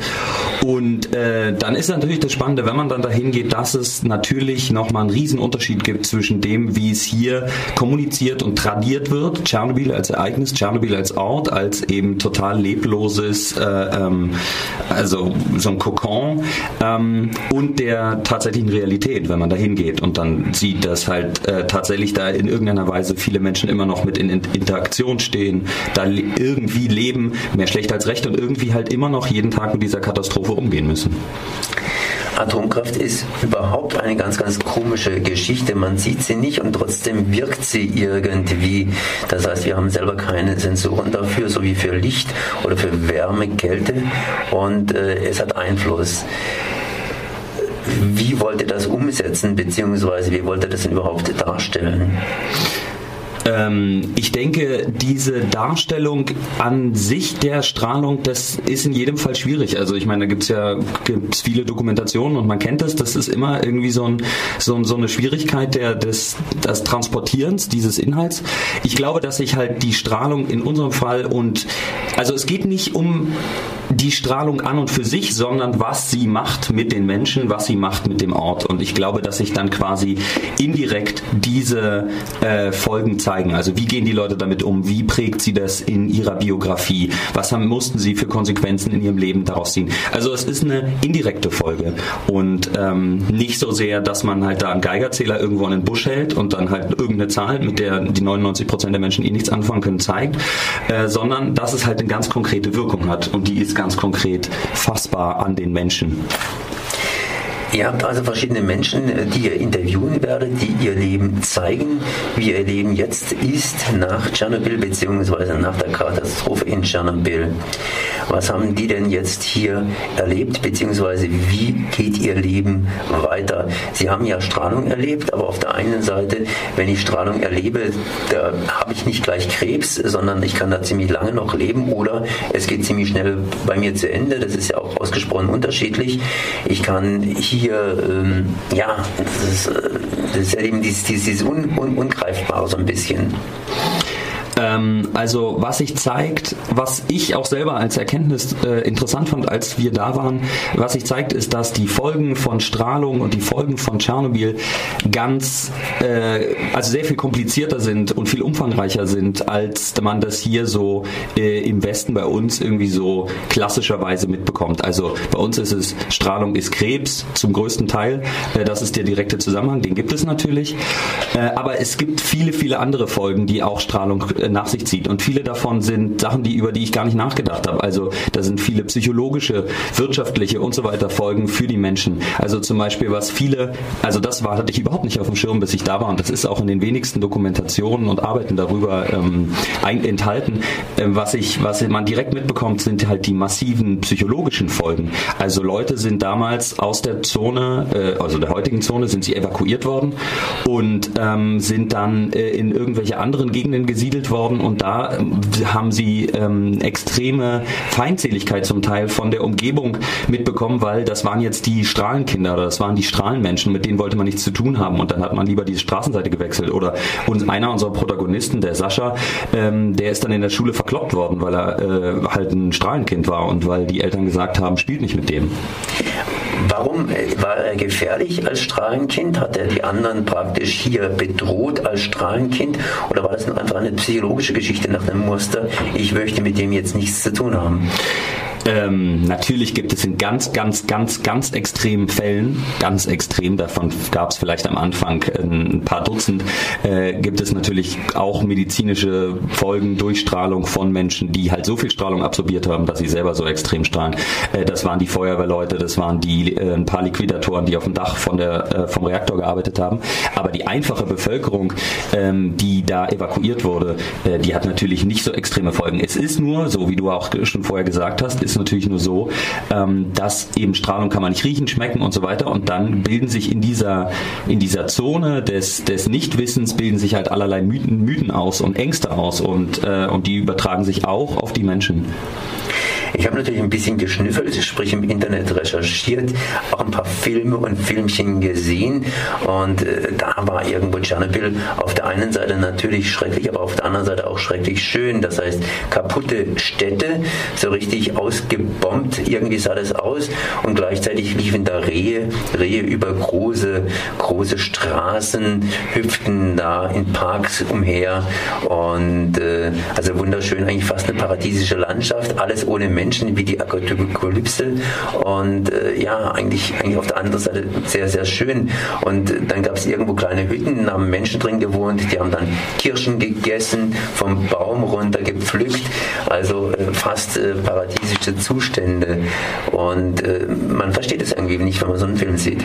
Und äh, dann ist natürlich das Spannende, wenn man dann dahin geht, dass es natürlich nochmal einen riesen Unterschied gibt zwischen dem, wie es hier kommuniziert kommuniziert und tradiert wird. Tschernobyl als Ereignis, Tschernobyl als Ort, als eben total lebloses, äh, ähm, also so ein Kokon ähm, und der tatsächlichen Realität, wenn man da hingeht und dann sieht, dass halt äh, tatsächlich da in irgendeiner Weise viele Menschen immer noch mit in Interaktion stehen, da irgendwie leben, mehr schlecht als recht und irgendwie halt immer noch jeden Tag mit dieser Katastrophe umgehen müssen. Atomkraft ist überhaupt eine ganz, ganz komische Geschichte. Man sieht sie nicht und trotzdem wirkt sie irgendwie. Das heißt, wir haben selber keine Sensoren dafür, so wie für Licht oder für Wärme, Kälte und äh, es hat Einfluss. Wie wollt ihr das umsetzen, beziehungsweise wie wollt ihr das überhaupt darstellen? Ähm, ich denke, diese Darstellung an sich der Strahlung, das ist in jedem Fall schwierig. Also ich meine, da gibt es ja gibt's viele Dokumentationen und man kennt das, das ist immer irgendwie so, ein, so, so eine Schwierigkeit der, des, des Transportierens dieses Inhalts. Ich glaube, dass sich halt die Strahlung in unserem Fall und also es geht nicht um die Strahlung an und für sich, sondern was sie macht mit den Menschen, was sie macht mit dem Ort. Und ich glaube, dass sich dann quasi indirekt diese äh, Folgen zeigen. Also wie gehen die Leute damit um? Wie prägt sie das in ihrer Biografie? Was haben, mussten sie für Konsequenzen in ihrem Leben daraus ziehen? Also es ist eine indirekte Folge und ähm, nicht so sehr, dass man halt da einen Geigerzähler irgendwo in den Busch hält und dann halt irgendeine Zahl, mit der die 99 Prozent der Menschen eh nichts anfangen können, zeigt, äh, sondern dass es halt eine ganz konkrete Wirkung hat und die ist ganz konkret fassbar an den Menschen. Ihr habt also verschiedene Menschen, die ihr interviewen werdet, die ihr Leben zeigen, wie ihr Leben jetzt ist nach Tschernobyl bzw. nach der Katastrophe in Tschernobyl. Was haben die denn jetzt hier erlebt bzw. wie geht ihr Leben weiter? Sie haben ja Strahlung erlebt, aber auf der einen Seite, wenn ich Strahlung erlebe, da habe ich nicht gleich Krebs, sondern ich kann da ziemlich lange noch leben oder es geht ziemlich schnell bei mir zu Ende. Das ist ja auch ausgesprochen unterschiedlich. Ich kann hier hier, ähm, ja, das ist, äh, das ist ja eben dieses, dieses Un, Un, Ungreifbare so ein bisschen. Ähm, also was sich zeigt, was ich auch selber als Erkenntnis äh, interessant fand, als wir da waren, was sich zeigt, ist, dass die Folgen von Strahlung und die Folgen von Tschernobyl ganz, äh, also sehr viel komplizierter sind und viel umfangreicher sind, als man das hier so äh, im Westen bei uns irgendwie so klassischerweise mitbekommt. Also bei uns ist es, Strahlung ist Krebs zum größten Teil. Äh, das ist der direkte Zusammenhang, den gibt es natürlich. Äh, aber es gibt viele, viele andere Folgen, die auch Strahlung äh, nach sich zieht. Und viele davon sind Sachen, die, über die ich gar nicht nachgedacht habe. Also da sind viele psychologische, wirtschaftliche und so weiter Folgen für die Menschen. Also zum Beispiel, was viele, also das war, hatte ich überhaupt nicht auf dem Schirm, bis ich da war. Und das ist auch in den wenigsten Dokumentationen und Arbeiten darüber ähm, enthalten. Ähm, was ich, was man direkt mitbekommt, sind halt die massiven psychologischen Folgen. Also Leute sind damals aus der Zone, äh, also der heutigen Zone, sind sie evakuiert worden und ähm, sind dann äh, in irgendwelche anderen Gegenden gesiedelt worden worden und da ähm, haben sie ähm, extreme Feindseligkeit zum Teil von der Umgebung mitbekommen, weil das waren jetzt die Strahlenkinder oder das waren die Strahlenmenschen, mit denen wollte man nichts zu tun haben und dann hat man lieber die Straßenseite gewechselt oder uns, einer unserer Protagonisten, der Sascha, ähm, der ist dann in der Schule verkloppt worden, weil er äh, halt ein Strahlenkind war und weil die Eltern gesagt haben, spielt nicht mit dem. Warum war er gefährlich als Strahlenkind? Hat er die anderen praktisch hier bedroht als Strahlenkind? Oder war das einfach eine psychologische Geschichte nach dem Muster, ich möchte mit dem jetzt nichts zu tun haben? Ähm, natürlich gibt es in ganz, ganz, ganz, ganz extremen Fällen, ganz extrem, davon gab es vielleicht am Anfang ein paar Dutzend, äh, gibt es natürlich auch medizinische Folgen, Durchstrahlung von Menschen, die halt so viel Strahlung absorbiert haben, dass sie selber so extrem strahlen. Äh, das waren die Feuerwehrleute, das waren die äh, ein paar Liquidatoren, die auf dem Dach von der, äh, vom Reaktor gearbeitet haben. Aber die einfache Bevölkerung, ähm, die da evakuiert wurde, äh, die hat natürlich nicht so extreme Folgen. Es ist nur, so wie du auch schon vorher gesagt hast, ist natürlich nur so, ähm, dass eben Strahlung kann man nicht riechen, schmecken und so weiter und dann bilden sich in dieser, in dieser Zone des, des Nichtwissens bilden sich halt allerlei Mythen, Mythen aus und Ängste aus und, äh, und die übertragen sich auch auf die Menschen. Ich habe natürlich ein bisschen geschnüffelt, sprich im Internet recherchiert, auch ein paar Filme und Filmchen gesehen und äh, da war irgendwo Tschernobyl auf der einen Seite natürlich schrecklich, aber auf der anderen Seite auch schrecklich schön. Das heißt, kaputte Städte, so richtig ausgebombt, irgendwie sah das aus und gleichzeitig liefen da Rehe, Rehe über große, große Straßen, hüpften da in Parks umher und äh, also wunderschön, eigentlich fast eine paradiesische Landschaft, alles ohne Menschen, wie die Apokalypse. Und äh, ja, eigentlich, eigentlich auf der anderen Seite sehr, sehr schön. Und dann gab es irgendwo kleine Hütten, haben Menschen drin gewohnt, die haben dann Kirschen gegessen, vom Baum runter gepflückt, also äh, fast äh, paradiesische Zustände. Und äh, man versteht es irgendwie nicht, wenn man so einen Film sieht.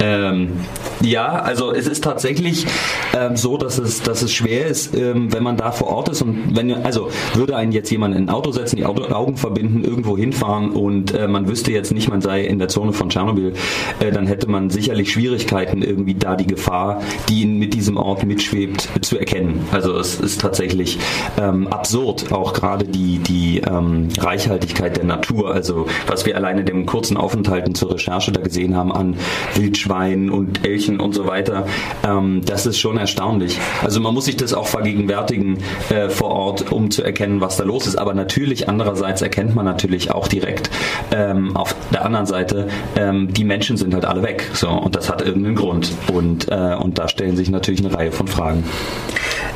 Ähm, ja, also es ist tatsächlich ähm, so, dass es, dass es schwer ist, ähm, wenn man da vor Ort ist und wenn also würde einen jetzt jemand in ein Auto setzen, die Auto, Augen verbinden, irgendwo hinfahren und äh, man wüsste jetzt nicht, man sei in der Zone von Tschernobyl, äh, dann hätte man sicherlich Schwierigkeiten, irgendwie da die Gefahr, die mit diesem Ort mitschwebt, zu erkennen. Also es ist tatsächlich ähm, absurd, auch gerade die, die ähm, Reichhaltigkeit der Natur, also was wir alleine dem kurzen Aufenthalten zur Recherche da gesehen haben an Wildschweinen und Elchen und so weiter, ähm, das ist schon erstaunlich. Also man muss sich das auch vergegenwärtigen äh, vor Ort, um zu erkennen, was da los ist. Aber natürlich, andererseits erkennt man natürlich auch direkt ähm, auf der anderen Seite, ähm, die Menschen sind halt alle weg. So, und das hat irgendeinen Grund. Und, äh, und da stellen sich natürlich eine Reihe von Fragen.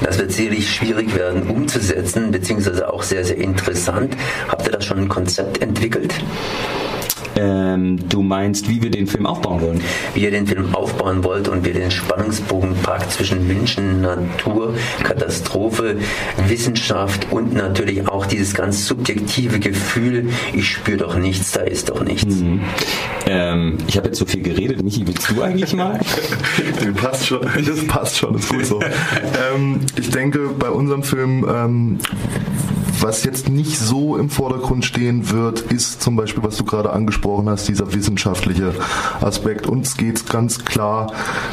Das wird sicherlich schwierig werden umzusetzen, beziehungsweise auch sehr, sehr interessant. Habt ihr da schon ein Konzept entwickelt? Ähm, du meinst, wie wir den Film aufbauen wollen? Wie ihr den Film aufbauen wollt und wie ihr den Spannungsbogen packt zwischen Menschen, Natur, Katastrophe, Wissenschaft und natürlich auch dieses ganz subjektive Gefühl, ich spüre doch nichts, da ist doch nichts. Mhm. Ähm, ich habe jetzt so viel geredet. Michi, willst du eigentlich mal? das passt schon, das passt schon, das ist gut so. ähm, ich denke, bei unserem Film ähm, was jetzt nicht so im Vordergrund stehen wird, ist zum Beispiel, was du gerade angesprochen hast, dieser wissenschaftliche Aspekt. Uns geht es ganz klar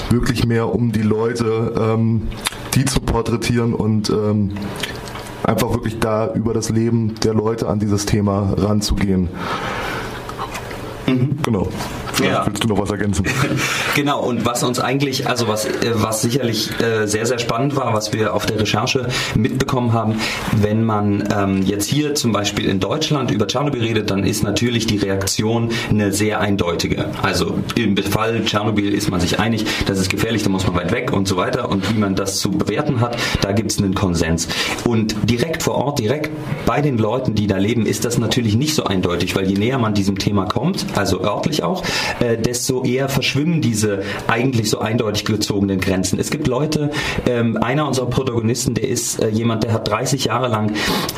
wirklich mehr um die Leute, ähm, die zu porträtieren und ähm, einfach wirklich da über das Leben der Leute an dieses Thema ranzugehen. Mhm. Genau. Vielleicht ja. willst du noch was ergänzen? genau, und was uns eigentlich, also was, äh, was sicherlich äh, sehr, sehr spannend war, was wir auf der Recherche mitbekommen haben, wenn man ähm, jetzt hier zum Beispiel in Deutschland über Tschernobyl redet, dann ist natürlich die Reaktion eine sehr eindeutige. Also im Fall Tschernobyl ist man sich einig, das ist gefährlich, da muss man weit weg und so weiter. Und wie man das zu bewerten hat, da gibt es einen Konsens. Und direkt vor Ort, direkt bei den Leuten, die da leben, ist das natürlich nicht so eindeutig, weil je näher man diesem Thema kommt, also örtlich auch, äh, desto eher verschwimmen diese eigentlich so eindeutig gezogenen Grenzen. Es gibt Leute, ähm, einer unserer Protagonisten, der ist äh, jemand, der hat 30 Jahre lang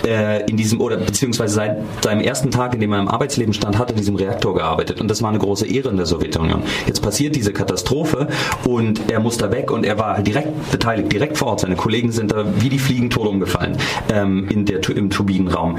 äh, in diesem, oder beziehungsweise seit seinem ersten Tag, in dem er im Arbeitsleben stand, hat in diesem Reaktor gearbeitet. Und das war eine große Ehre in der Sowjetunion. Jetzt passiert diese Katastrophe und er muss da weg und er war direkt beteiligt, direkt vor Ort. Seine Kollegen sind da wie die Fliegen tot umgefallen ähm, in der, im Turbinenraum.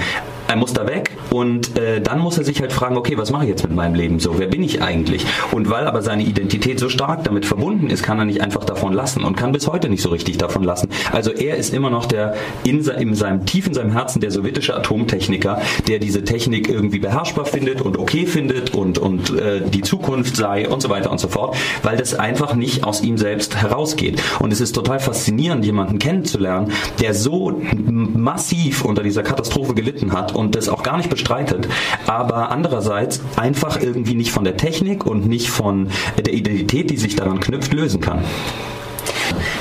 Er muss da weg und äh, dann muss er sich halt fragen, okay, was mache ich jetzt mit meinem Leben so? Wer bin ich eigentlich? Und weil aber seine Identität so stark damit verbunden ist, kann er nicht einfach davon lassen und kann bis heute nicht so richtig davon lassen. Also er ist immer noch der in, in seinem tief in seinem Herzen der sowjetische Atomtechniker, der diese Technik irgendwie beherrschbar findet und okay findet und und äh, die Zukunft sei und so weiter und so fort, weil das einfach nicht aus ihm selbst herausgeht. Und es ist total faszinierend, jemanden kennenzulernen, der so massiv unter dieser Katastrophe gelitten hat und das auch gar nicht bestreitet, aber andererseits einfach irgendwie nicht von der Technik und nicht von der Identität, die sich daran knüpft, lösen kann.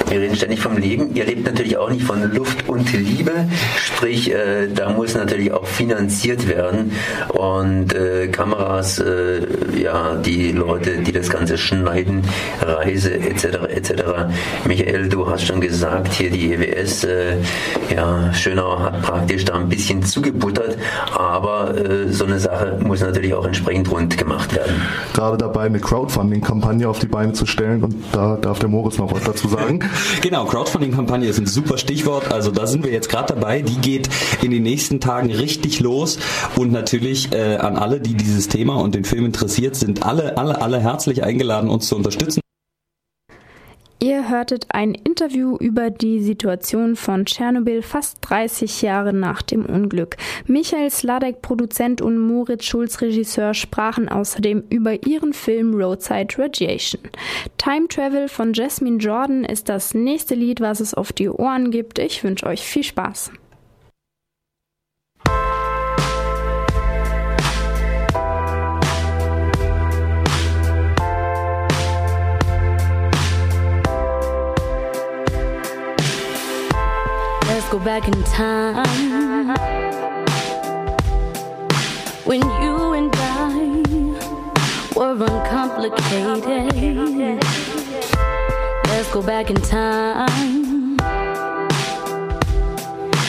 Wir reden ständig vom Leben. Ihr lebt natürlich auch nicht von Luft und Liebe. Sprich, äh, da muss natürlich auch finanziert werden. Und äh, Kameras, äh, ja, die Leute, die das Ganze schneiden, Reise etc. etc. Michael, du hast schon gesagt, hier die EWS, äh, ja, Schönau hat praktisch da ein bisschen zugebuttert, aber äh, so eine Sache muss natürlich auch entsprechend rund gemacht werden. Gerade dabei eine Crowdfunding-Kampagne auf die Beine zu stellen und da darf der Moritz noch was dazu sagen. genau, Crowdfunding-Kampagne ist ein super Stichwort. Also da sind wir jetzt gerade dabei. Die geht in den nächsten Tagen richtig los. Und natürlich äh, an alle, die dieses Thema und den Film interessiert, sind alle, alle, alle herzlich eingeladen, uns zu unterstützen. Ihr hörtet ein Interview über die Situation von Tschernobyl fast 30 Jahre nach dem Unglück. Michael Sladek, Produzent und Moritz Schulz, Regisseur, sprachen außerdem über ihren Film Roadside Radiation. Time Travel von Jasmine Jordan ist das nächste Lied, was es auf die Ohren gibt. Ich wünsche euch viel Spaß. Go back in time when you and I were uncomplicated. Let's go back in time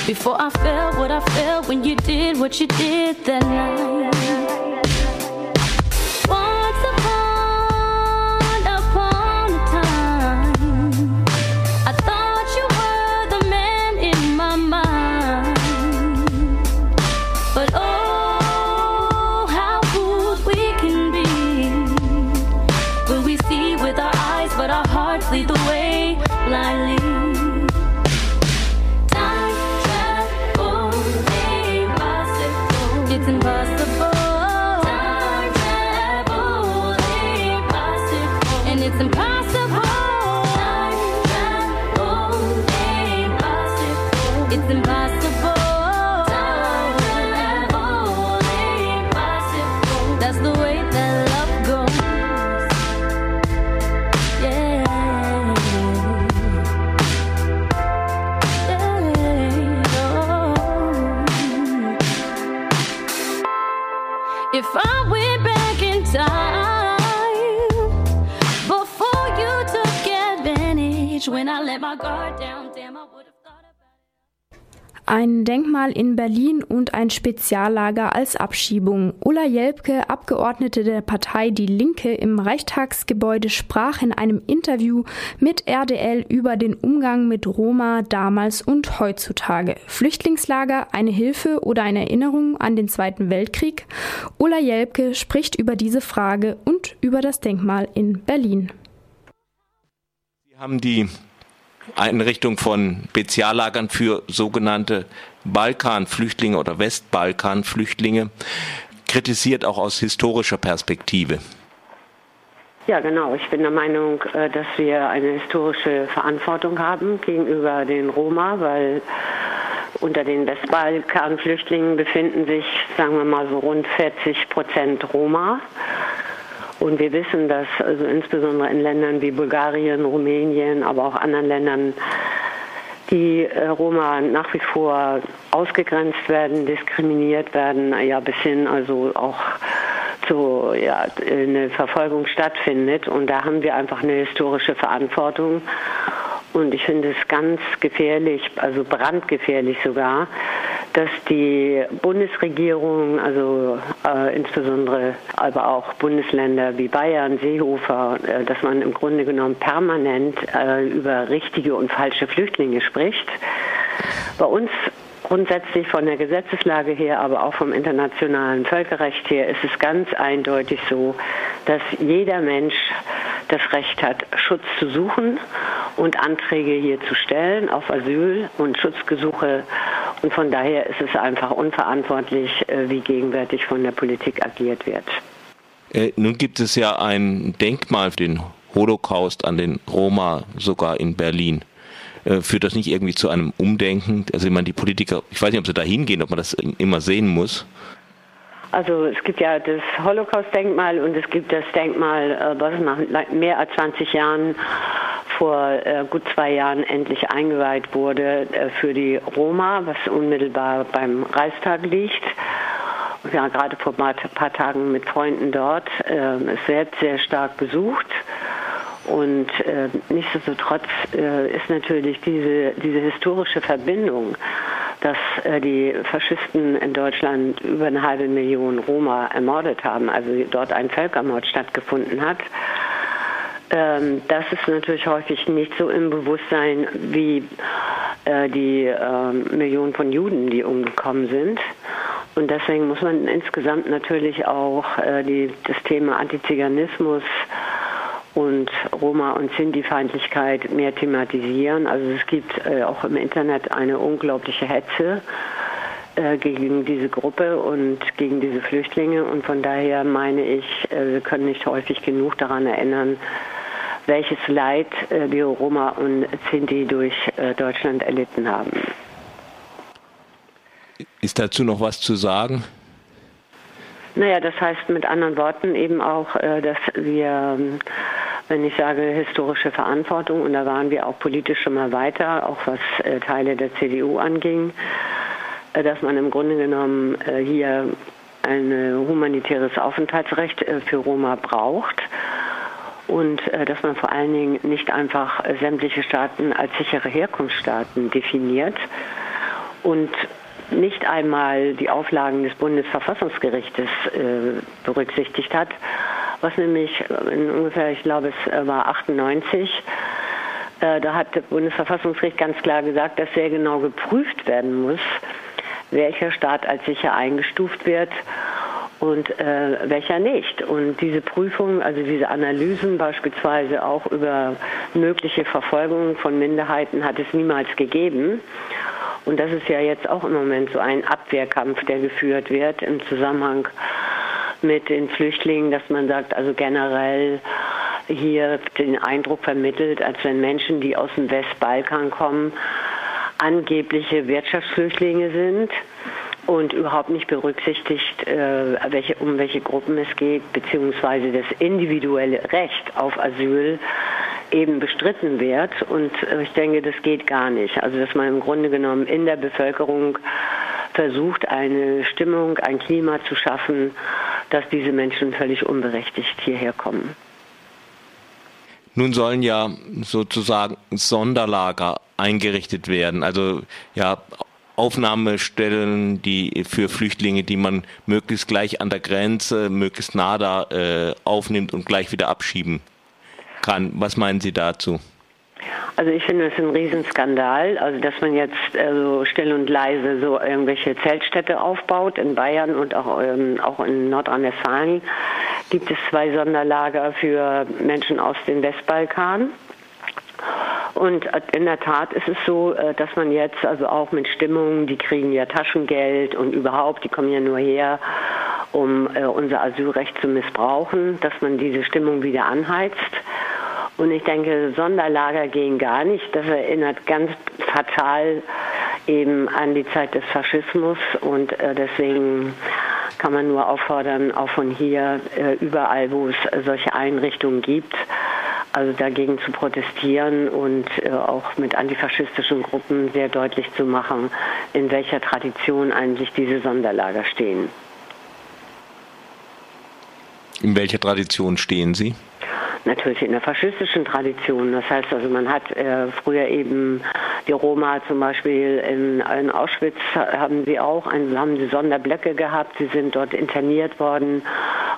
before I felt what I felt when you did what you did that night. It's impossible. Ein Denkmal in Berlin und ein Speziallager als Abschiebung. Ulla Jelpke, Abgeordnete der Partei Die Linke im Reichstagsgebäude, sprach in einem Interview mit RDL über den Umgang mit Roma damals und heutzutage. Flüchtlingslager, eine Hilfe oder eine Erinnerung an den Zweiten Weltkrieg? Ulla Jelpke spricht über diese Frage und über das Denkmal in Berlin. Wir haben die Einrichtung von Speziallagern für sogenannte Balkanflüchtlinge oder Westbalkanflüchtlinge kritisiert, auch aus historischer Perspektive. Ja, genau. Ich bin der Meinung, äh, dass wir eine historische Verantwortung haben gegenüber den Roma, weil unter den Westbalkanflüchtlingen befinden sich, sagen wir mal, so rund 40 Prozent Roma. Und wir wissen, dass also insbesondere in Ländern wie Bulgarien, Rumänien, aber auch anderen Ländern die äh, Roma nach wie vor ausgegrenzt werden, diskriminiert werden, ja bis hin also auch zu ja, eine Verfolgung stattfindet. Und da haben wir einfach eine historische Verantwortung. Und ich finde es ganz gefährlich, also brandgefährlich sogar, dass die Bundesregierung, also äh, insbesondere aber auch Bundesländer wie Bayern, Seehofer, äh, dass man im Grunde genommen permanent äh, über richtige und falsche Flüchtlinge spricht. Bei uns grundsätzlich von der Gesetzeslage her, aber auch vom internationalen Völkerrecht her ist es ganz eindeutig so, dass jeder Mensch das Recht hat, Schutz zu suchen und Anträge hier zu stellen auf Asyl und Schutzgesuche. Und von daher ist es einfach unverantwortlich, äh, wie gegenwärtig von der Politik agiert wird. Äh, nun gibt es ja ein Denkmal für den Holocaust an den Roma sogar in Berlin. Äh, führt das nicht irgendwie zu einem Umdenken? Also ich meine, die Politiker, ich weiß nicht, ob sie da hingehen, ob man das immer sehen muss. Also es gibt ja das Holocaust-Denkmal und es gibt das Denkmal, äh, was nach mehr als 20 Jahren vor äh, gut zwei Jahren endlich eingeweiht wurde äh, für die Roma, was unmittelbar beim Reichstag liegt. Und ja, gerade vor ein paar Tagen mit Freunden dort. Es wird sehr stark besucht. Und äh, nichtsdestotrotz äh, ist natürlich diese, diese historische Verbindung, dass äh, die Faschisten in Deutschland über eine halbe Million Roma ermordet haben, also dort ein Völkermord stattgefunden hat. Ähm, das ist natürlich häufig nicht so im Bewusstsein wie äh, die äh, Millionen von Juden, die umgekommen sind. Und deswegen muss man insgesamt natürlich auch äh, die, das Thema Antiziganismus und Roma- und Sinti-Feindlichkeit mehr thematisieren. Also es gibt äh, auch im Internet eine unglaubliche Hetze äh, gegen diese Gruppe und gegen diese Flüchtlinge. Und von daher meine ich, äh, wir können nicht häufig genug daran erinnern, welches Leid äh, die Roma und Sinti durch Deutschland erlitten haben. Ist dazu noch was zu sagen? Naja, das heißt mit anderen Worten eben auch, dass wir, ähm, wenn ich sage historische Verantwortung, und da waren wir auch politisch schon mal weiter, auch was äh, Teile der CDU anging, äh, dass man im Grunde genommen hier ein humanitäres Aufenthaltsrecht für Roma braucht. Und dass man vor allen Dingen nicht einfach sämtliche Staaten als sichere Herkunftsstaaten definiert und nicht einmal die Auflagen des Bundesverfassungsgerichtes äh, berücksichtigt hat, was nämlich in ungefähr, ich glaube, es war 98, äh, da hat das Bundesverfassungsgericht ganz klar gesagt, dass sehr genau geprüft werden muss, welcher Staat als sicher eingestuft wird und äh, welcher nicht. Und diese Prüfungen, also diese Analysen beispielsweise auch über mögliche Verfolgung von Minderheiten hat es niemals gegeben. Und das ist ja jetzt auch im Moment so ein Abwehrkampf, der geführt wird im Zusammenhang mit den Flüchtlingen, dass man sagt, also generell hier den Eindruck vermittelt, als wenn Menschen, die aus dem Westbalkan kommen, angebliche Wirtschaftsflüchtlinge sind und überhaupt nicht berücksichtigt, äh, welche, um welche Gruppen es geht, beziehungsweise das individuelle Recht auf Asyl eben bestritten wird. Und äh, ich denke, das geht gar nicht. Also dass man im Grunde genommen in der Bevölkerung versucht, eine Stimmung, ein Klima zu schaffen, dass diese Menschen völlig unberechtigt hierher kommen. Nun sollen ja sozusagen Sonderlager eingerichtet werden. Also ja, Aufnahmestellen, die für Flüchtlinge, die man möglichst gleich an der Grenze, möglichst nah da äh, aufnimmt und gleich wieder abschieben kann. Was meinen Sie dazu? Also ich finde es ein Riesenskandal, also dass man jetzt also still und leise so irgendwelche Zeltstädte aufbaut in Bayern und auch, ähm, auch in Nordrhein-Westfalen gibt es zwei Sonderlager für Menschen aus dem Westbalkan. Und in der Tat ist es so, äh, dass man jetzt also auch mit Stimmungen, die kriegen ja Taschengeld und überhaupt, die kommen ja nur her, um äh, unser Asylrecht zu missbrauchen, dass man diese Stimmung wieder anheizt. Und ich denke, Sonderlager gehen gar nicht. Das erinnert ganz fatal eben an die Zeit des Faschismus und äh, deswegen kann man nur auffordern, auch von hier äh, überall, wo es solche Einrichtungen gibt, also dagegen zu protestieren und äh, auch mit antifaschistischen Gruppen sehr deutlich zu machen, in welcher Tradition eigentlich diese Sonderlager stehen. In welcher Tradition stehen sie? Natürlich in der faschistischen Tradition. Das heißt also, man hat äh, früher eben die Roma zum Beispiel in, in, Auschwitz haben sie auch, ein, haben sie Sonderblöcke gehabt. Sie sind dort interniert worden,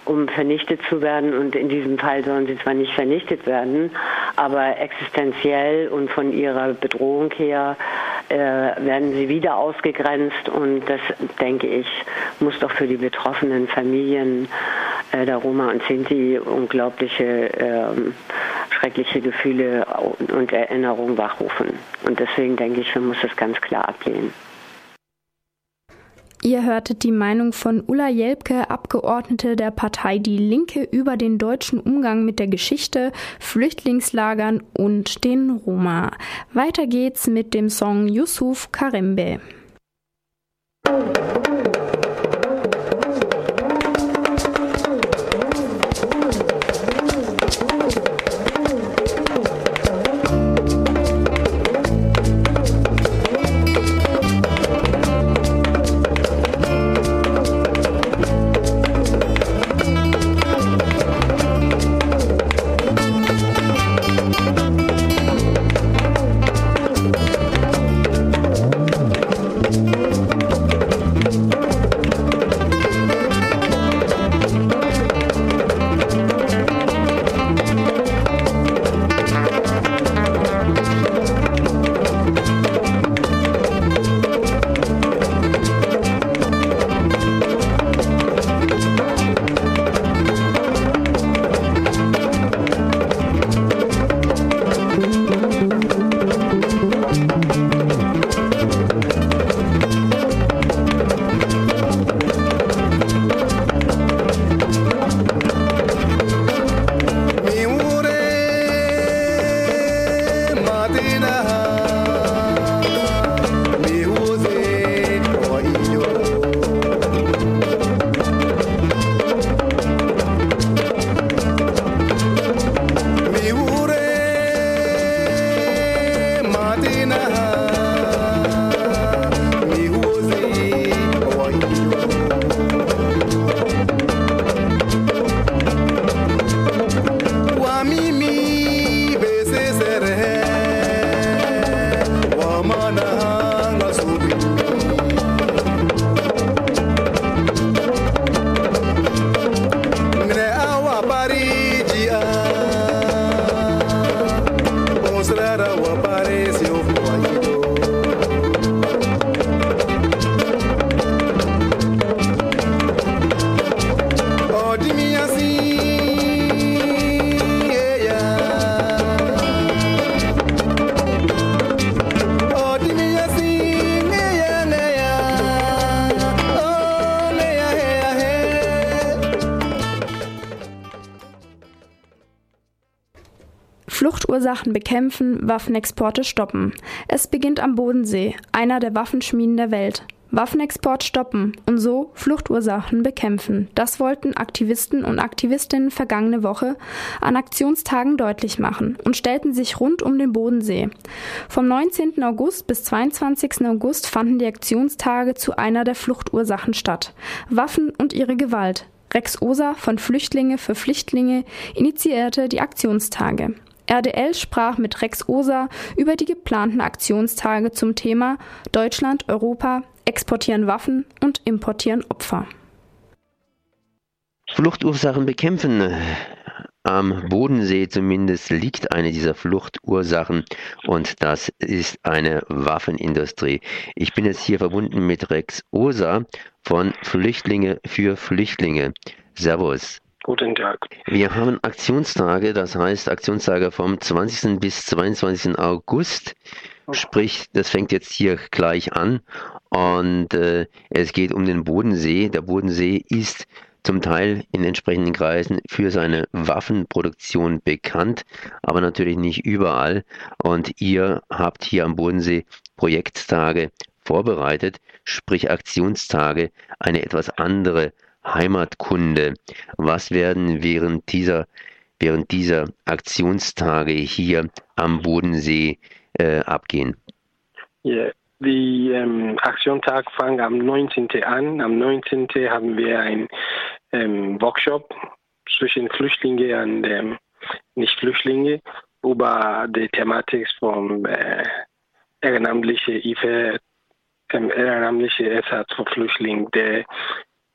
um vernichtet zu werden. Und in diesem Fall sollen sie zwar nicht vernichtet werden, aber existenziell und von ihrer Bedrohung her äh, werden sie wieder ausgegrenzt. Und das, denke ich, muss doch für die betroffenen Familien äh, der Roma und Sinti unglaubliche, ähm, schreckliche Gefühle und Erinnerungen wachrufen. Und deswegen denke ich, man muss das ganz klar ablehnen. Ihr hörtet die Meinung von Ulla Jelpke, Abgeordnete der Partei Die Linke, über den deutschen Umgang mit der Geschichte, Flüchtlingslagern und den Roma. Weiter geht's mit dem Song Yusuf Karembe. Fluchtursachen bekämpfen, Waffenexporte stoppen. Es beginnt am Bodensee, einer der Waffenschmieden der Welt. Waffenexport stoppen und so Fluchtursachen bekämpfen. Das wollten Aktivisten und Aktivistinnen vergangene Woche an Aktionstagen deutlich machen und stellten sich rund um den Bodensee. Vom 19. August bis 22. August fanden die Aktionstage zu einer der Fluchtursachen statt. Waffen und ihre Gewalt. Rex Osa von Flüchtlinge für Flüchtlinge initiierte die Aktionstage. RDL sprach mit Rex Osa über die geplanten Aktionstage zum Thema Deutschland, Europa, exportieren Waffen und importieren Opfer. Fluchtursachen bekämpfen. Am Bodensee zumindest liegt eine dieser Fluchtursachen und das ist eine Waffenindustrie. Ich bin jetzt hier verbunden mit Rex Osa von Flüchtlinge für Flüchtlinge. Servus. Guten Tag. Wir haben Aktionstage, das heißt Aktionstage vom 20. bis 22. August. Sprich, das fängt jetzt hier gleich an und äh, es geht um den Bodensee. Der Bodensee ist zum Teil in entsprechenden Kreisen für seine Waffenproduktion bekannt, aber natürlich nicht überall. Und ihr habt hier am Bodensee Projekttage vorbereitet, sprich Aktionstage, eine etwas andere Heimatkunde. Was werden während dieser, während dieser Aktionstage hier am Bodensee äh, abgehen? Yeah. Die ähm, Aktionstag fangen am 19. an. Am 19. haben wir einen ähm, Workshop zwischen Flüchtlinge und ähm, Nicht-Flüchtlinge über die Thematik von äh, ehrenamtliche Hilfe, ähm, ehrenamtliche Ersatz für Flüchtlinge, der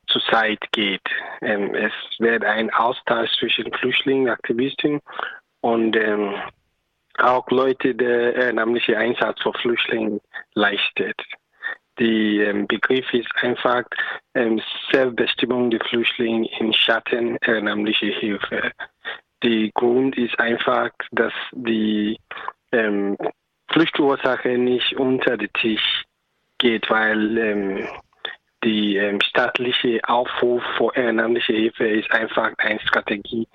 zurzeit geht. Ähm, es wird ein Austausch zwischen Flüchtlingen, Aktivisten und ähm, auch Leute, der ehrenamtliche Einsatz für Flüchtlinge leistet. Der ähm, Begriff ist einfach ähm, Selbstbestimmung der Flüchtlinge in Schatten ehrenamtliche Hilfe. Der Grund ist einfach, dass die ähm, Fluchtursache nicht unter den Tisch geht, weil ähm, die ähm, staatliche Aufruf für ehrenamtliche Hilfe ist einfach eine Strategie,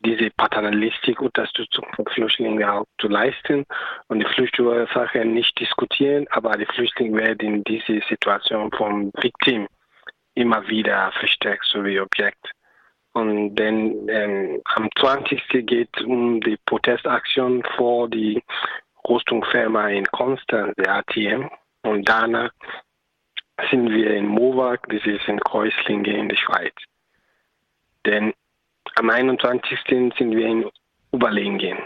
diese paternalistische Unterstützung von Flüchtlingen auch zu leisten und die Flüchtlingsursache nicht diskutieren, aber die Flüchtlinge werden in diese Situation vom Victim immer wieder verstärkt, so wie Objekt. Und dann ähm, am 20. geht es um die Protestaktion vor die Rüstungsfirma in Konstanz, der ATM. Und danach sind wir in Mowag, das ist in Kreuzlinge in der Schweiz. Denn am 21. sind wir in Oberlingen.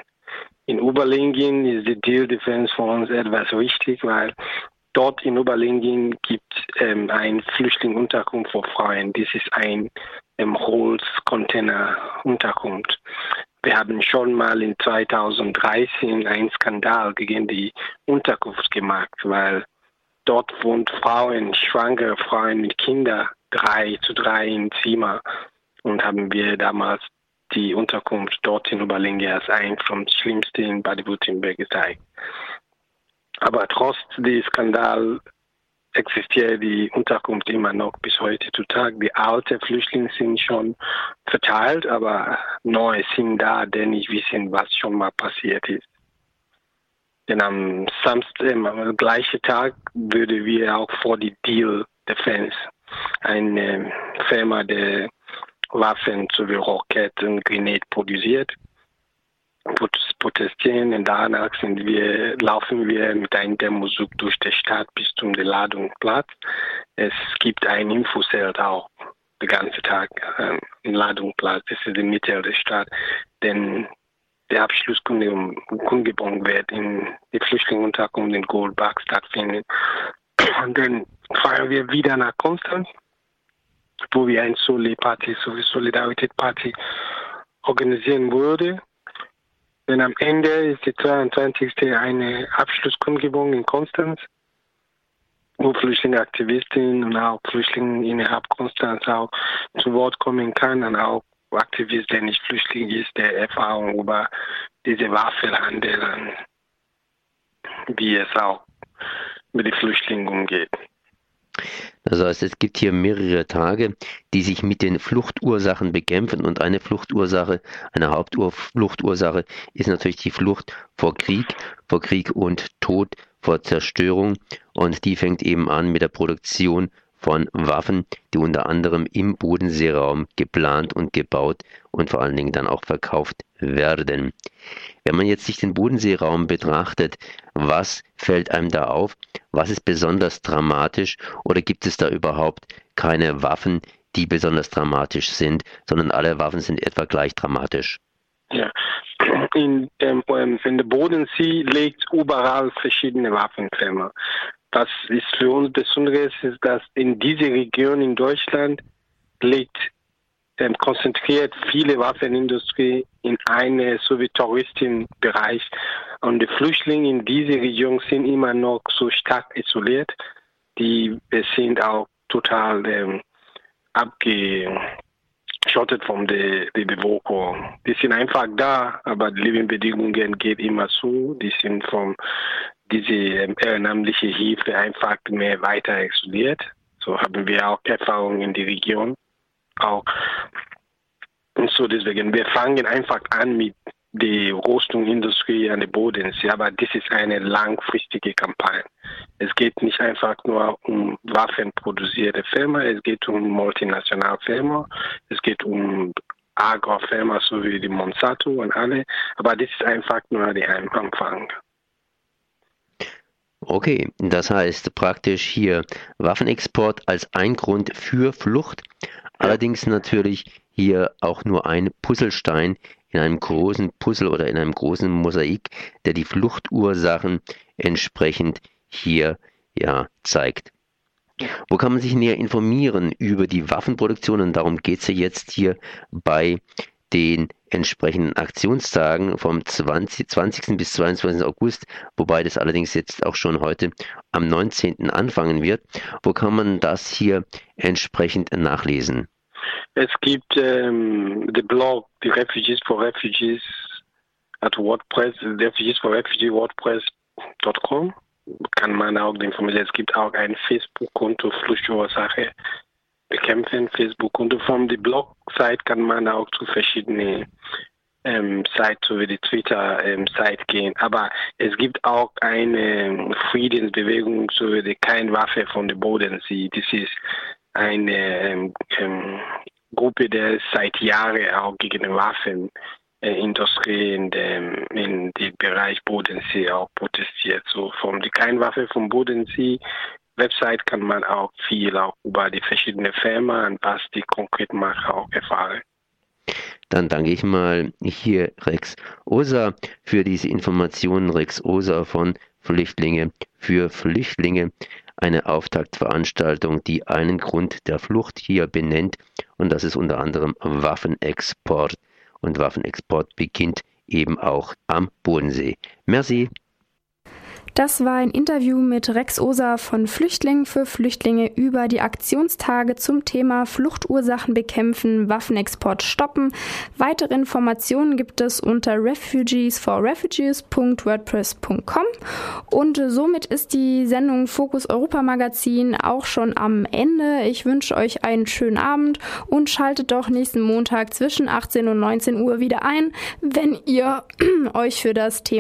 In Oberlingen ist die Deal Defense für uns etwas wichtig, weil dort in Oberlingen gibt es ähm, ein Flüchtlingsunterkunft für Frauen. Das ist ein ähm, Holzcontainer-Unterkunft. Wir haben schon mal in 2013 einen Skandal gegen die Unterkunft gemacht, weil Dort wohnt Frauen, schwangere Frauen mit Kindern, drei zu drei im Zimmer. Und haben wir damals die Unterkunft dort in Oberlinge als ein vom Schlimmsten in Baden-Württemberg gezeigt. Aber trotz des Skandals existiert die Unterkunft immer noch bis heute zu Tag. Die alten Flüchtlinge sind schon verteilt, aber neue sind da, die nicht wissen, was schon mal passiert ist. Denn am Samstag, am gleichen Tag, würden wir auch vor die Deal Defense, eine Firma, die Waffen sowie Raketen, Grenade produziert, protestieren. Und danach sind wir, laufen wir mit einem Demozug durch die Stadt bis zum Ladungsplatz. Es gibt ein Infozelt auch den ganzen Tag ähm, Ladungsplatz. Das ist in der Mitte der Stadt. Denn der Abschlusskundgebung wird in die Flüchtlingsunterkunft in Goldbach stattfinden. Und dann fahren wir wieder nach Konstanz, wo wir ein Soli-Party, sowie Solidarität-Party organisieren würde. Denn am Ende ist die 22. eine Abschlusskundgebung in Konstanz, wo Flüchtlingsaktivistinnen und auch Flüchtlinge innerhalb Konstanz auch zu Wort kommen kann und auch Aktivist, der nicht Flüchtling ist, der Erfahrung über diese Waffenhandel wie es auch mit den Flüchtlingen umgeht. Das heißt, es gibt hier mehrere Tage, die sich mit den Fluchtursachen bekämpfen. Und eine Fluchtursache, eine Hauptfluchtursache ist natürlich die Flucht vor Krieg, vor Krieg und Tod, vor Zerstörung. Und die fängt eben an mit der Produktion von Waffen, die unter anderem im Bodenseeraum geplant und gebaut und vor allen Dingen dann auch verkauft werden. Wenn man jetzt sich den Bodenseeraum betrachtet, was fällt einem da auf? Was ist besonders dramatisch? Oder gibt es da überhaupt keine Waffen, die besonders dramatisch sind, sondern alle Waffen sind etwa gleich dramatisch? Ja, in, ähm, in der Bodensee liegt überall verschiedene Waffenfirmen. Was ist für uns Besonderes, ist, dass in dieser Region in Deutschland liegt ähm, konzentriert viele Waffenindustrie in einen sowie Touristenbereich. Und die Flüchtlinge in dieser Region sind immer noch so stark isoliert. Die sind auch total ähm, abgeschottet von der, der Bevölkerung. Die sind einfach da, aber die Lebensbedingungen gehen immer so. Die sind vom diese ehrenamtliche Hilfe einfach mehr weiter isoliert. So haben wir auch Erfahrungen in der Region. Auch und so deswegen, wir fangen einfach an mit der Rüstungsindustrie an der Bodensee, aber das ist eine langfristige Kampagne. Es geht nicht einfach nur um waffenproduzierte Firmen, es geht um multinationale Firmen, es geht um Agrofirmen, so wie die Monsanto und alle, aber das ist einfach nur der Anfang. Okay, das heißt praktisch hier Waffenexport als ein Grund für Flucht. Allerdings natürlich hier auch nur ein Puzzlestein in einem großen Puzzle oder in einem großen Mosaik, der die Fluchtursachen entsprechend hier ja zeigt. Wo kann man sich näher informieren über die Waffenproduktion? Und darum geht es ja jetzt hier bei den entsprechenden Aktionstagen vom 20, 20. bis 22. August, wobei das allerdings jetzt auch schon heute am 19. anfangen wird. Wo kann man das hier entsprechend nachlesen? Es gibt ähm, den Blog, die Refugees for Refugees at WordPress, Refugees for Refugees WordPress.com. Kann man auch informieren. Es gibt auch ein Facebook-Konto Fluchtursache bekämpfen, Facebook-Konto. Von der Blog-Seite kann man auch zu verschiedenen ähm, Seiten, so wie die Twitter-Seite ähm, gehen. Aber es gibt auch eine Friedensbewegung, so wie die Kein Waffe von der Bodensee. Das ist eine ähm, ähm, Gruppe, die seit Jahren auch gegen die Waffenindustrie in dem, in dem Bereich Bodensee auch protestiert. So von die Keinwaffe vom Bodensee Website kann man auch viel auch über die verschiedenen Firmen was die konkret machen auch erfahren. Dann danke ich mal hier Rex Osa für diese Informationen. Rex Osa von Flüchtlinge für Flüchtlinge. Eine Auftaktveranstaltung, die einen Grund der Flucht hier benennt. Und das ist unter anderem Waffenexport. Und Waffenexport beginnt eben auch am Bodensee. Merci. Das war ein Interview mit Rex Osa von Flüchtlingen für Flüchtlinge über die Aktionstage zum Thema Fluchtursachen bekämpfen, Waffenexport stoppen. Weitere Informationen gibt es unter refugeesforrefugees.wordpress.com und somit ist die Sendung Fokus Europa Magazin auch schon am Ende. Ich wünsche euch einen schönen Abend und schaltet doch nächsten Montag zwischen 18 und 19 Uhr wieder ein, wenn ihr euch für das Thema